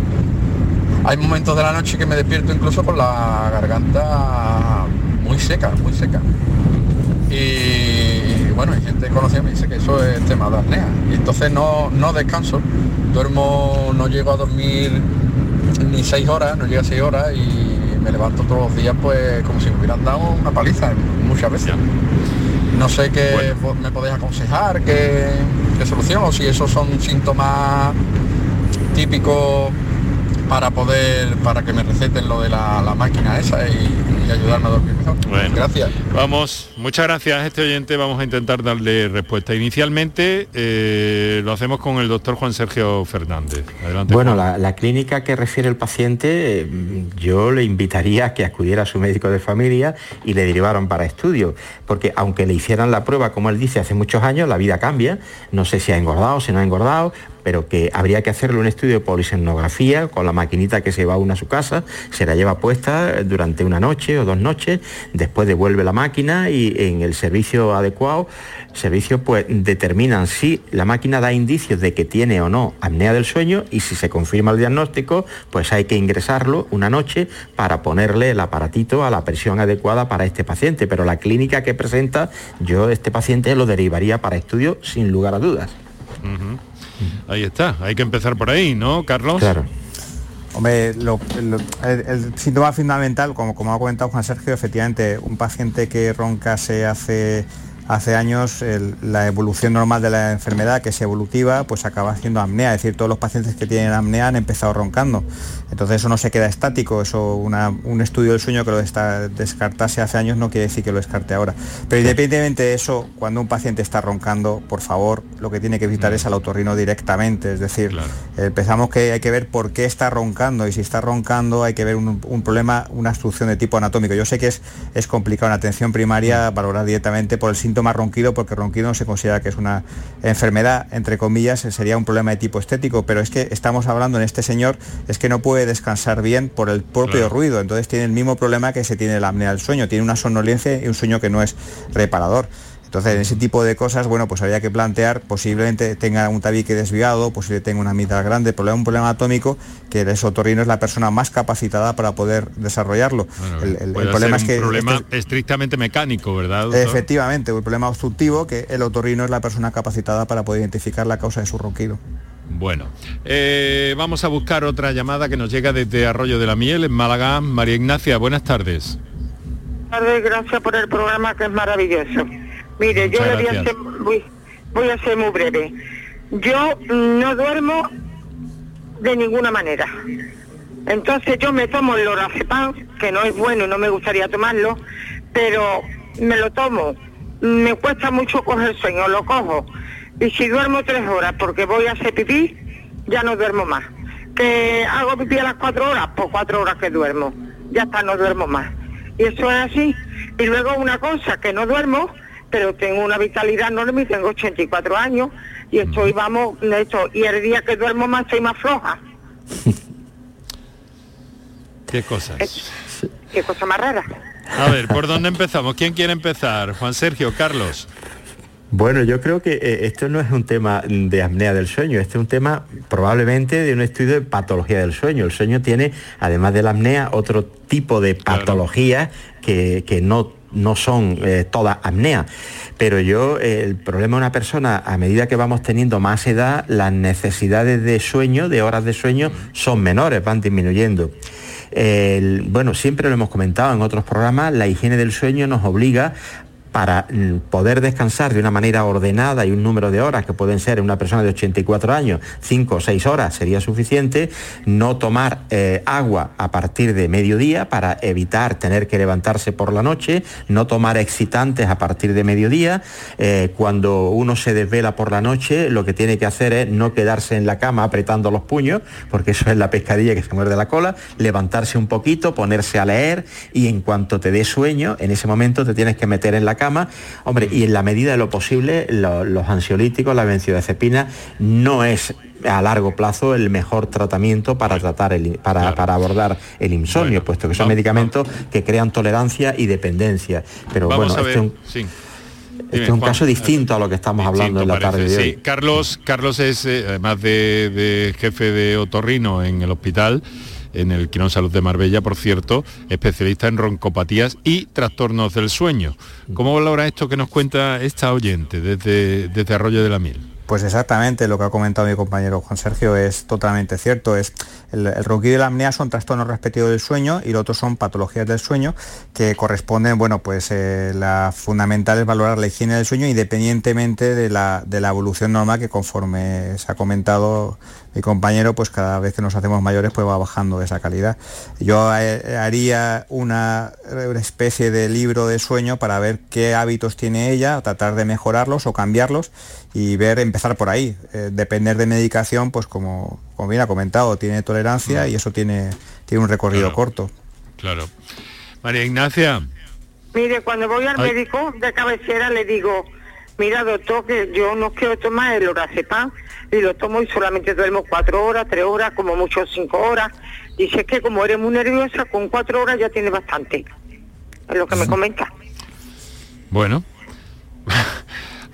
Hay momentos de la noche que me despierto incluso con la garganta muy seca, muy seca. Y bueno, hay gente conocida me dice que eso es tema de apnea. Y entonces no, no descanso, duermo, no llego a dormir ni seis horas, no llega a seis horas y me levanto todos los días pues como si me hubieran dado una paliza muchas veces. No sé qué me podéis aconsejar, qué, qué solución, o si esos son síntomas típicos para poder, para que me receten lo de la, máquina esa y, ayudarme a dormir mejor. Bueno, gracias. Vamos, muchas gracias a este oyente, vamos a intentar darle respuesta. Inicialmente eh, lo hacemos con el doctor Juan Sergio Fernández. Adelante. Bueno, la, clínica que refiere el paciente, eh, yo le invitaría a que acudiera a su médico de familia y le derivaron para estudio, porque aunque le hicieran la prueba, como él dice, hace muchos años, la vida cambia, no sé si ha engordado, si no ha engordado, pero que habría que hacerle un estudio de polisemnografía con la maquinita que se va uno a su casa, se la lleva puesta durante una noche o dos noches, después devuelve la máquina y en el servicio adecuado, servicios pues determinan si la máquina da indicios de que tiene o no apnea del sueño y si se confirma el diagnóstico, pues hay que ingresarlo una noche para ponerle el aparatito a la presión adecuada para este paciente, pero la clínica que presenta, yo este paciente lo derivaría para estudio sin lugar a dudas. Ahí está, hay que empezar por ahí, ¿no, Carlos? Claro. Hombre, el, síntoma fundamental, como, como ha comentado Juan Sergio, efectivamente, un paciente que ronca se hace hace años la evolución normal de la enfermedad, que es evolutiva, pues acaba haciendo apnea. Es decir, todos los pacientes que tienen apnea han empezado roncando. Entonces eso no se queda estático, eso un estudio del sueño que lo descartase hace años no quiere decir que lo descarte ahora. Pero independientemente de eso, cuando un paciente está roncando, por favor, lo que tiene que evitar mm. es al otorrino directamente. Es decir, empezamos que hay que ver por qué está roncando y si está roncando hay que ver un, problema, una obstrucción de tipo anatómico. Yo sé que es, es complicado en atención primaria mm. valorar directamente por el síntoma ronquido, porque ronquido no se considera que es una enfermedad, entre comillas, sería un problema de tipo estético, pero es que estamos hablando en este señor, es que no puede descansar bien por el propio ruido, entonces tiene el mismo problema que se tiene la apnea del sueño, tiene una somnolencia y un sueño que no es reparador. Entonces, en ese tipo de cosas, bueno, pues habría que plantear, posiblemente tenga un tabique desviado, posiblemente tenga una mitad grande, problema, un problema atómico, que el esotorrino es la persona más capacitada para poder desarrollarlo. el, problema es que... Un problema este estrictamente mecánico, ¿verdad? Efectivamente, un problema obstructivo, que el otorrino es la persona capacitada para poder identificar la causa de su ronquido. Bueno, eh, vamos a buscar otra llamada que nos llega desde Arroyo de la Miel, en Málaga. María Ignacia, buenas tardes. Buenas tardes, gracias por el programa que es maravilloso. Mire, yo le voy a, ser, voy, a ser muy breve. Yo no duermo de ninguna manera. Entonces yo me tomo el lorazepam, que no es bueno no me gustaría tomarlo, pero me lo tomo. Me cuesta mucho coger sueño, lo cojo. Y si duermo tres horas porque voy a hacer pipí, ya no duermo más. Que hago pipí a las cuatro horas, pues cuatro horas que duermo. Ya está, no duermo más. Y eso es así. Y luego una cosa, que no duermo, pero tengo una vitalidad enorme y tengo 84 años y estoy, vamos, esto, y el día que duermo más estoy más floja. ¿Qué cosas? ¿Qué cosa más rara? A ver, ¿por dónde empezamos? ¿Quién quiere empezar? Juan Sergio, Carlos. Bueno, yo creo que eh, esto no es un tema de apnea del sueño, este es un tema probablemente de un estudio de patología del sueño. El sueño tiene, además de la apnea, otro tipo de patología que, que no no son eh, todas apnea, pero yo, el problema de una persona, a medida que vamos teniendo más edad, las necesidades de sueño, de horas de sueño, son menores, van disminuyendo. bueno, siempre lo hemos comentado en otros programas, la higiene del sueño nos obliga para mm, poder descansar de una manera ordenada y un número de horas que pueden ser en una persona de 84 años, 5 o 6 horas sería suficiente, no tomar eh, agua a partir de mediodía para evitar tener que levantarse por la noche, no tomar excitantes a partir de mediodía, eh, cuando uno se desvela por la noche lo que tiene que hacer es no quedarse en la cama apretando los puños, porque eso es la pescadilla que se muerde la cola, levantarse un poquito, ponerse a leer y en cuanto te dé sueño, en ese momento te tienes que meter en la cama Hombre, y en la medida de lo posible, los ansiolíticos, la benzodiazepina, no es a largo plazo el mejor tratamiento para tratar el, para, abordar el insomnio, puesto que son medicamentos que crean tolerancia y dependencia. Pero bueno, este, es un, caso distinto a lo que estamos hablando en la tarde de hoy. Carlos, Carlos es, eh, además de, jefe de otorrino en el hospital, en el Quirón Salud de Marbella, por cierto, especialista en roncopatías y trastornos del sueño. ¿Cómo valora esto que nos cuenta esta oyente desde, Arroyo de la Miel? Pues exactamente lo que ha comentado mi compañero Juan Sergio es totalmente cierto. Es el, ronquido y la apnea son trastornos respectivos del sueño y lo otro son patologías del sueño que corresponden, bueno, pues eh, la fundamental es valorar la higiene del sueño independientemente de la, de la evolución normal que conforme se ha comentado mi compañero, pues cada vez que nos hacemos mayores pues va bajando esa calidad. Yo eh, haría una especie de libro de sueño para ver qué hábitos tiene ella, tratar de mejorarlos o cambiarlos y ver, empezar por ahí. Eh, depender de medicación, pues como, como bien ha comentado, tiene tolerancia mm. y eso tiene, tiene un recorrido corto. Claro. María Ignacia. Mire, cuando voy al médico de cabecera le digo, mira doctor, que yo no quiero tomar el lorazepam y lo tomo y solamente duermo cuatro horas, tres horas, como mucho cinco horas. Dice que como eres muy nerviosa, con cuatro horas ya tiene bastante. Es lo que me comenta. Bueno.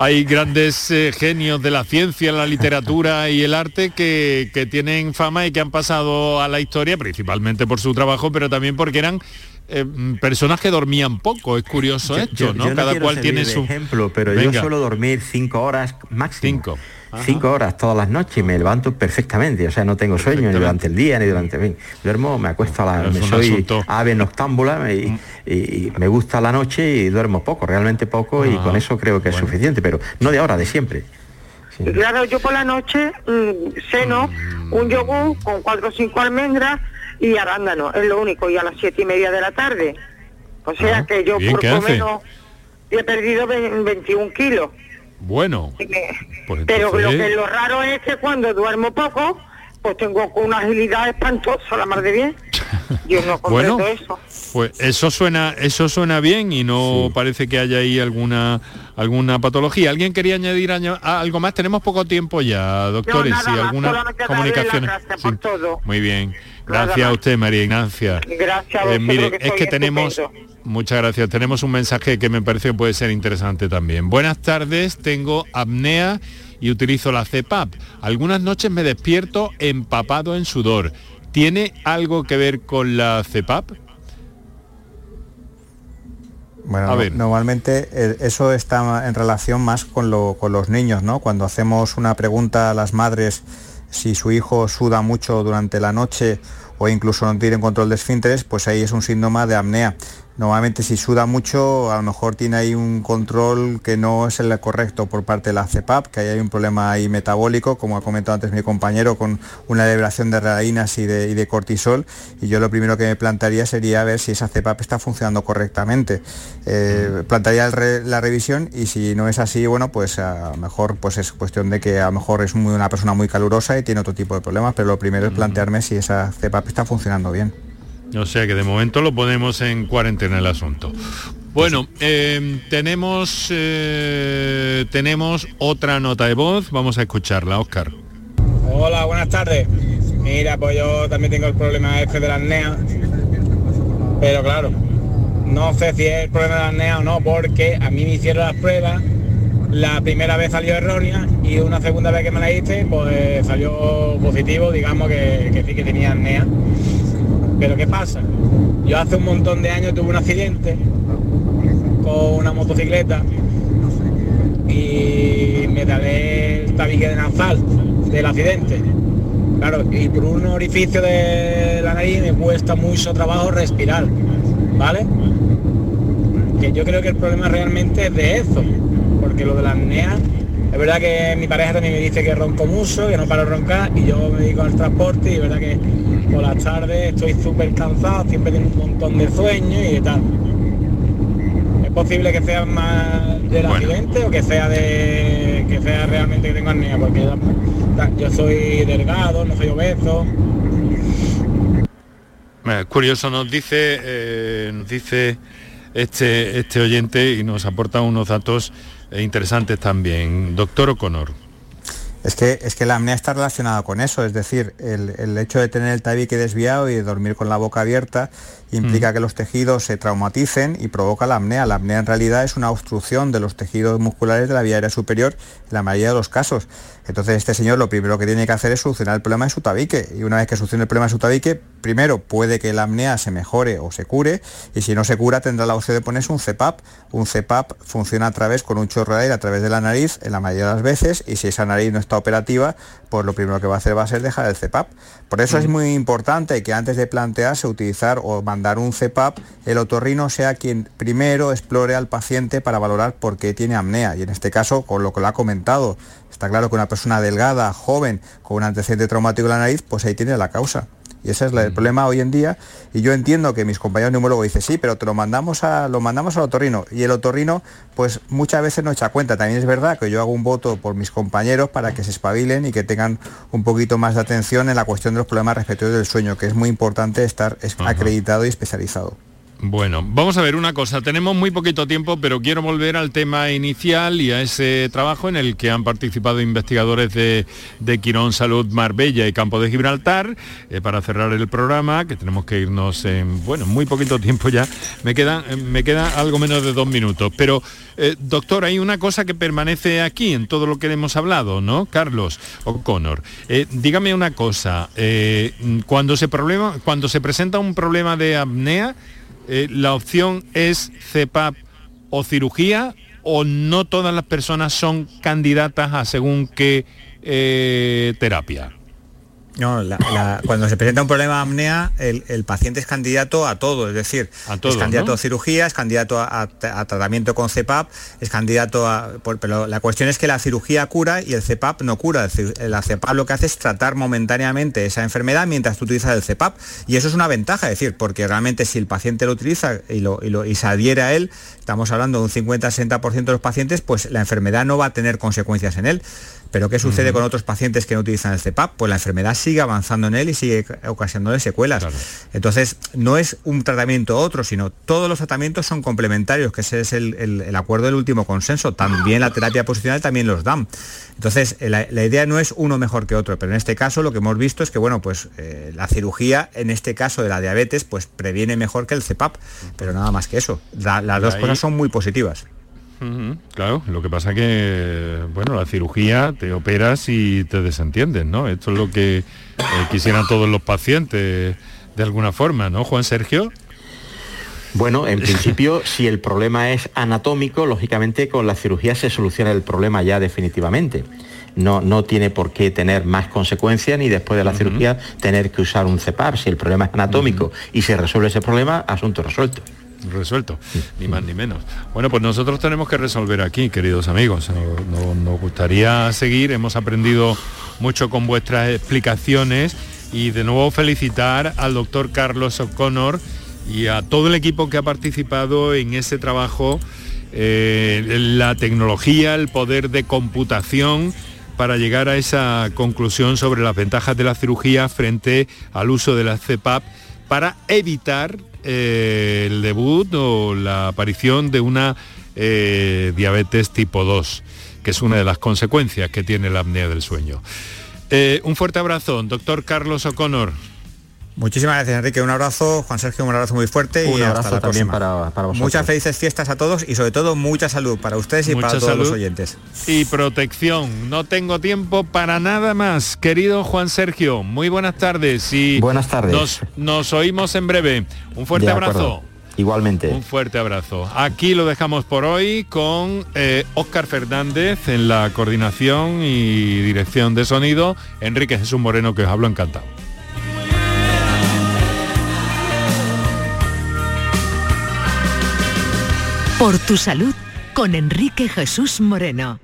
Hay grandes eh, genios de la ciencia, la literatura y el arte que, que tienen fama y que han pasado a la historia, principalmente por su trabajo, pero también porque eran eh, personas que dormían poco. Es curioso esto, ¿no? Cada cual tiene su ejemplo, pero yo suelo dormir cinco horas máximo. Cinco cinco horas todas las noches y me levanto perfectamente, o sea, no tengo sueño ni durante el día ni durante... fin duermo, me acuesto a la... Me soy ave noctámbula y, y, me gusta la noche y duermo poco, realmente poco y con eso creo que es suficiente, pero no de ahora, de siempre. Claro, yo por la noche mm, ceno mm. un yogur con cuatro o cinco almendras y arándano, es lo único, y a las siete y media de la tarde. O sea que yo por lo menos he perdido 21 kilos. Bueno. Pues pero lo que lo raro es que cuando duermo poco, pues tengo una agilidad espantosa, la mar de bien. Yo no bueno, eso. Pues eso suena, eso suena bien y no parece que haya ahí alguna alguna patología. ¿Alguien quería añadir algo más? Tenemos poco tiempo ya, doctores. y alguna comunicación. Muy bien. Gracias a usted, María Ignacia. Gracias a eh, mire, es que tenemos Muchas gracias. Tenemos un mensaje que me parece que puede ser interesante también. Buenas tardes, tengo apnea y utilizo la CEPAP. Algunas noches me despierto empapado en sudor. ¿Tiene algo que ver con la CEPAP? Bueno, normalmente eh, eso está en relación más con, con los niños, ¿no? Cuando hacemos una pregunta a las madres si su hijo suda mucho durante la noche o incluso no tiene control de esfínteres, pues ahí es un síntoma de apnea. Normalmente si suda mucho, a lo mejor tiene ahí un control que no es el correcto por parte de la CEPAP, que ahí hay un problema ahí metabólico, como ha comentado antes mi compañero, con una elevación de adrenalinas y de, cortisol. Y yo lo primero que me plantearía sería ver si esa CEPAP está funcionando correctamente. Eh, plantearía la revisión y si no es así, bueno, pues a lo mejor pues es cuestión de que a lo mejor es una persona muy calurosa y tiene otro tipo de problemas, pero lo primero es plantearme si esa CEPAP está funcionando bien. O sea que de momento lo ponemos en cuarentena el asunto. Bueno, em, tenemos, eh, tenemos otra nota de voz, vamos a escucharla, Oscar. Hola, buenas tardes. Mira, pues yo también tengo el problema este de la apnea, pero claro, no sé si es el problema de la apnea o no, porque a mí me hicieron las pruebas, la primera vez salió errónea y una segunda vez que me la hice, pues salió positivo, digamos que, sí que tenía apnea. Pero ¿qué pasa? Yo hace un montón de años tuve un accidente con una motocicleta y me talé el tabique de nazal del accidente. Claro, y por un orificio de la nariz me cuesta mucho trabajo respirar, ¿vale? Que yo creo que el problema realmente es de eso, porque lo de la apnea, es verdad que mi pareja también me dice que ronco mucho, que no paro de roncar, y yo me dedico al transporte y es verdad que por las tardes estoy súper cansado, siempre tengo un montón de sueños y tal. ¿Es posible que sea más del accidente o que sea de que sea realmente que tengo apnea? Porque yo soy delgado, no soy obeso. curioso, nos dice, eh, nos dice este, este oyente y nos aporta unos datos interesantes también. Doctor O'Connor. Es que, es que la apnea está relacionada con eso, es decir, el, hecho de tener el tabique desviado y de dormir con la boca abierta implica que los tejidos se traumaticen y provoca la apnea. La apnea en realidad es una obstrucción de los tejidos musculares de la vía aérea superior en la mayoría de los casos. Entonces este señor lo primero que tiene que hacer es solucionar el problema de su tabique y una vez que solucione el problema de su tabique, primero puede que la apnea se mejore o se cure y si no se cura tendrá la opción de ponerse un CPAP. Un CPAP funciona a través con un chorro de aire a través de la nariz en la mayoría de las veces y si esa nariz no está operativa, pues lo primero que va a hacer va a ser dejar el CPAP. Por eso es muy importante que antes de plantearse utilizar o mandar un CPAP, el otorrino sea quien primero explore al paciente para valorar por qué tiene apnea y en este caso, con lo que lo ha comentado, Está claro que una persona delgada, joven, con un antecedente traumático en la nariz, pues ahí tiene la causa. Y ese es el mm. problema hoy en día. Y yo entiendo que mis compañeros neumólogos dicen, sí, pero te lo mandamos, a, lo mandamos al otorrino. Y el otorrino, pues muchas veces no echa cuenta. También es verdad que yo hago un voto por mis compañeros para que se espabilen y que tengan un poquito más de atención en la cuestión de los problemas respectivos del sueño, que es muy importante estar acreditado y especializado. Bueno, vamos a ver una cosa. Tenemos muy poquito tiempo, pero quiero volver al tema inicial y a ese trabajo en el que han participado investigadores de, Quirón Salud Marbella y Campo de Gibraltar. Eh, para cerrar el programa, que tenemos que irnos en, bueno, muy poquito tiempo ya. Me queda, me queda algo menos de dos minutos. Pero, eh, doctor, hay una cosa que permanece aquí en todo lo que hemos hablado, ¿no? Carlos O'Connor. Eh, dígame una cosa. cuando, se problema, cuando se presenta un problema de apnea, eh, la opción es CEPAP o cirugía o no todas las personas son candidatas a según qué eh, terapia. No, cuando se presenta un problema de apnea, el, paciente es candidato a todo, es decir, es candidato a cirugía, es candidato a, tratamiento con CEPAP, es candidato a... pero la cuestión es que la cirugía cura y el CEPAP no cura. La CEPAP lo que hace es tratar momentáneamente esa enfermedad mientras tú utilizas el CEPAP. Y eso es una ventaja, es decir, porque realmente si el paciente lo utiliza y, lo, y se adhiere a él, estamos hablando de un 50-60% de los pacientes, pues la enfermedad no va a tener consecuencias en él. Pero ¿qué sucede con otros pacientes que no utilizan el CEPAP? Pues la enfermedad sigue avanzando en él y sigue ocasionándole secuelas. Entonces, no es un tratamiento otro, sino todos los tratamientos son complementarios, que ese es el, acuerdo del último consenso. También la terapia posicional también los dan. Entonces, la, idea no es uno mejor que otro, pero en este caso lo que hemos visto es que, bueno, pues eh, la cirugía, en este caso de la diabetes, pues previene mejor que el CEPAP, pero nada más que eso. las dos cosas son muy positivas claro, lo que pasa que, bueno, la cirugía te operas y te desentiendes, ¿no? Esto es lo que eh, quisieran todos los pacientes de alguna forma, ¿no, Juan Sergio? Bueno, en principio, si el problema es anatómico, lógicamente con la cirugía se soluciona el problema ya definitivamente. No, no tiene por qué tener más consecuencias ni después de la cirugía tener que usar un CEPAP. Si el problema es anatómico y se resuelve ese problema, asunto resuelto resuelto, ni más ni menos. Bueno, pues nosotros tenemos que resolver aquí, queridos amigos. Nos, gustaría seguir, hemos aprendido mucho con vuestras explicaciones y de nuevo felicitar al doctor Carlos O'Connor y a todo el equipo que ha participado en ese trabajo, eh, la tecnología, el poder de computación para llegar a esa conclusión sobre las ventajas de la cirugía frente al uso de la CEPAP para evitar eh, el debut o la aparición de una eh, diabetes tipo 2, que es una de las consecuencias que tiene la apnea del sueño. Eh, un fuerte abrazo, doctor Carlos O'Connor. Muchísimas gracias, Enrique. Un abrazo, Juan Sergio, un abrazo muy fuerte y hasta la también para, vosotros. Muchas felices fiestas a todos y sobre todo mucha salud para ustedes y para todos los oyentes. Y protección. No tengo tiempo para nada más. Querido Juan Sergio, muy buenas tardes y buenas tardes. Nos, oímos en breve. Un fuerte abrazo. Igualmente. Un fuerte abrazo. Aquí lo dejamos por hoy con Oscar eh, Fernández en la coordinación y dirección de sonido, Enrique Jesús Moreno que os hablo encantado. Por tu salud con Enrique Jesús Moreno.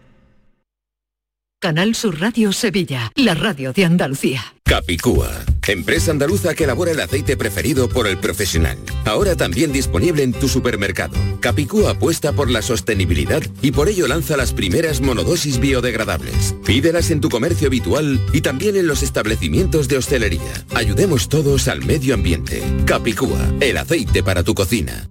Canal Sur Radio Sevilla, la radio de Andalucía. Capicúa, empresa andaluza que elabora el aceite preferido por el profesional. Ahora también disponible en tu supermercado. Capicúa apuesta por la sostenibilidad y por ello lanza las primeras monodosis biodegradables. Pídelas en tu comercio habitual y también en los establecimientos de hostelería. Ayudemos todos al medio ambiente. Capicúa, el aceite para tu cocina.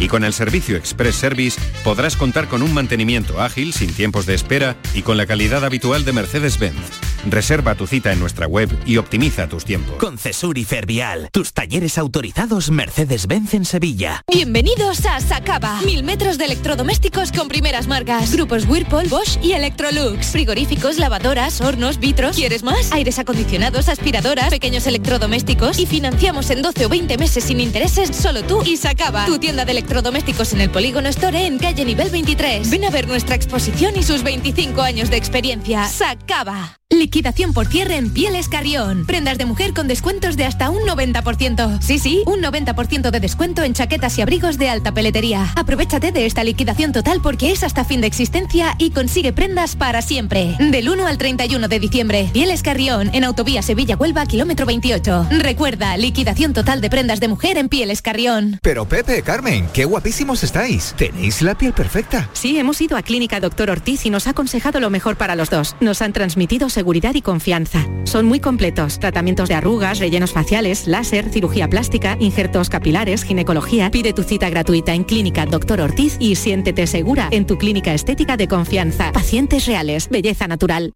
Y con el servicio Express Service podrás contar con un mantenimiento ágil, sin tiempos de espera y con la calidad habitual de Mercedes-Benz. Reserva tu cita en nuestra web y optimiza tus tiempos. Con Cesur y Fervial, tus talleres autorizados Mercedes-Benz en Sevilla. Bienvenidos a Sacaba. Mil metros de electrodomésticos con primeras marcas. Grupos Whirlpool, Bosch y Electrolux. Frigoríficos, lavadoras, hornos, vitros. ¿Quieres más? Aires acondicionados, aspiradoras, pequeños electrodomésticos. Y financiamos en 12 o 20 meses sin intereses solo tú y Sacaba. Tu tienda de electrodomésticos en el Polígono Store en calle nivel 23. Ven a ver nuestra exposición y sus 25 años de experiencia. Sacaba. Liquidación por cierre en Pieles Carrión. Prendas de mujer con descuentos de hasta un 90%. Sí, sí, un 90% de descuento en chaquetas y abrigos de alta peletería. Aprovechate de esta liquidación total porque es hasta fin de existencia y consigue prendas para siempre. Del 1 al 31 de diciembre. Pieles Carrión, en Autovía Sevilla-Huelva, kilómetro 28. Recuerda, liquidación total de prendas de mujer en Pieles Carrión. Pero Pepe, Carmen, qué guapísimos estáis. Tenéis la piel perfecta. Sí, hemos ido a Clínica Doctor Ortiz y nos ha aconsejado lo mejor para los dos. Nos han transmitido seguridad y confianza. Son muy completos. Tratamientos de arrugas, rellenos faciales, láser, cirugía plástica, injertos capilares, ginecología. Pide tu cita gratuita en Clínica Doctor Ortiz y siéntete segura en tu clínica estética de confianza. Pacientes reales, belleza natural.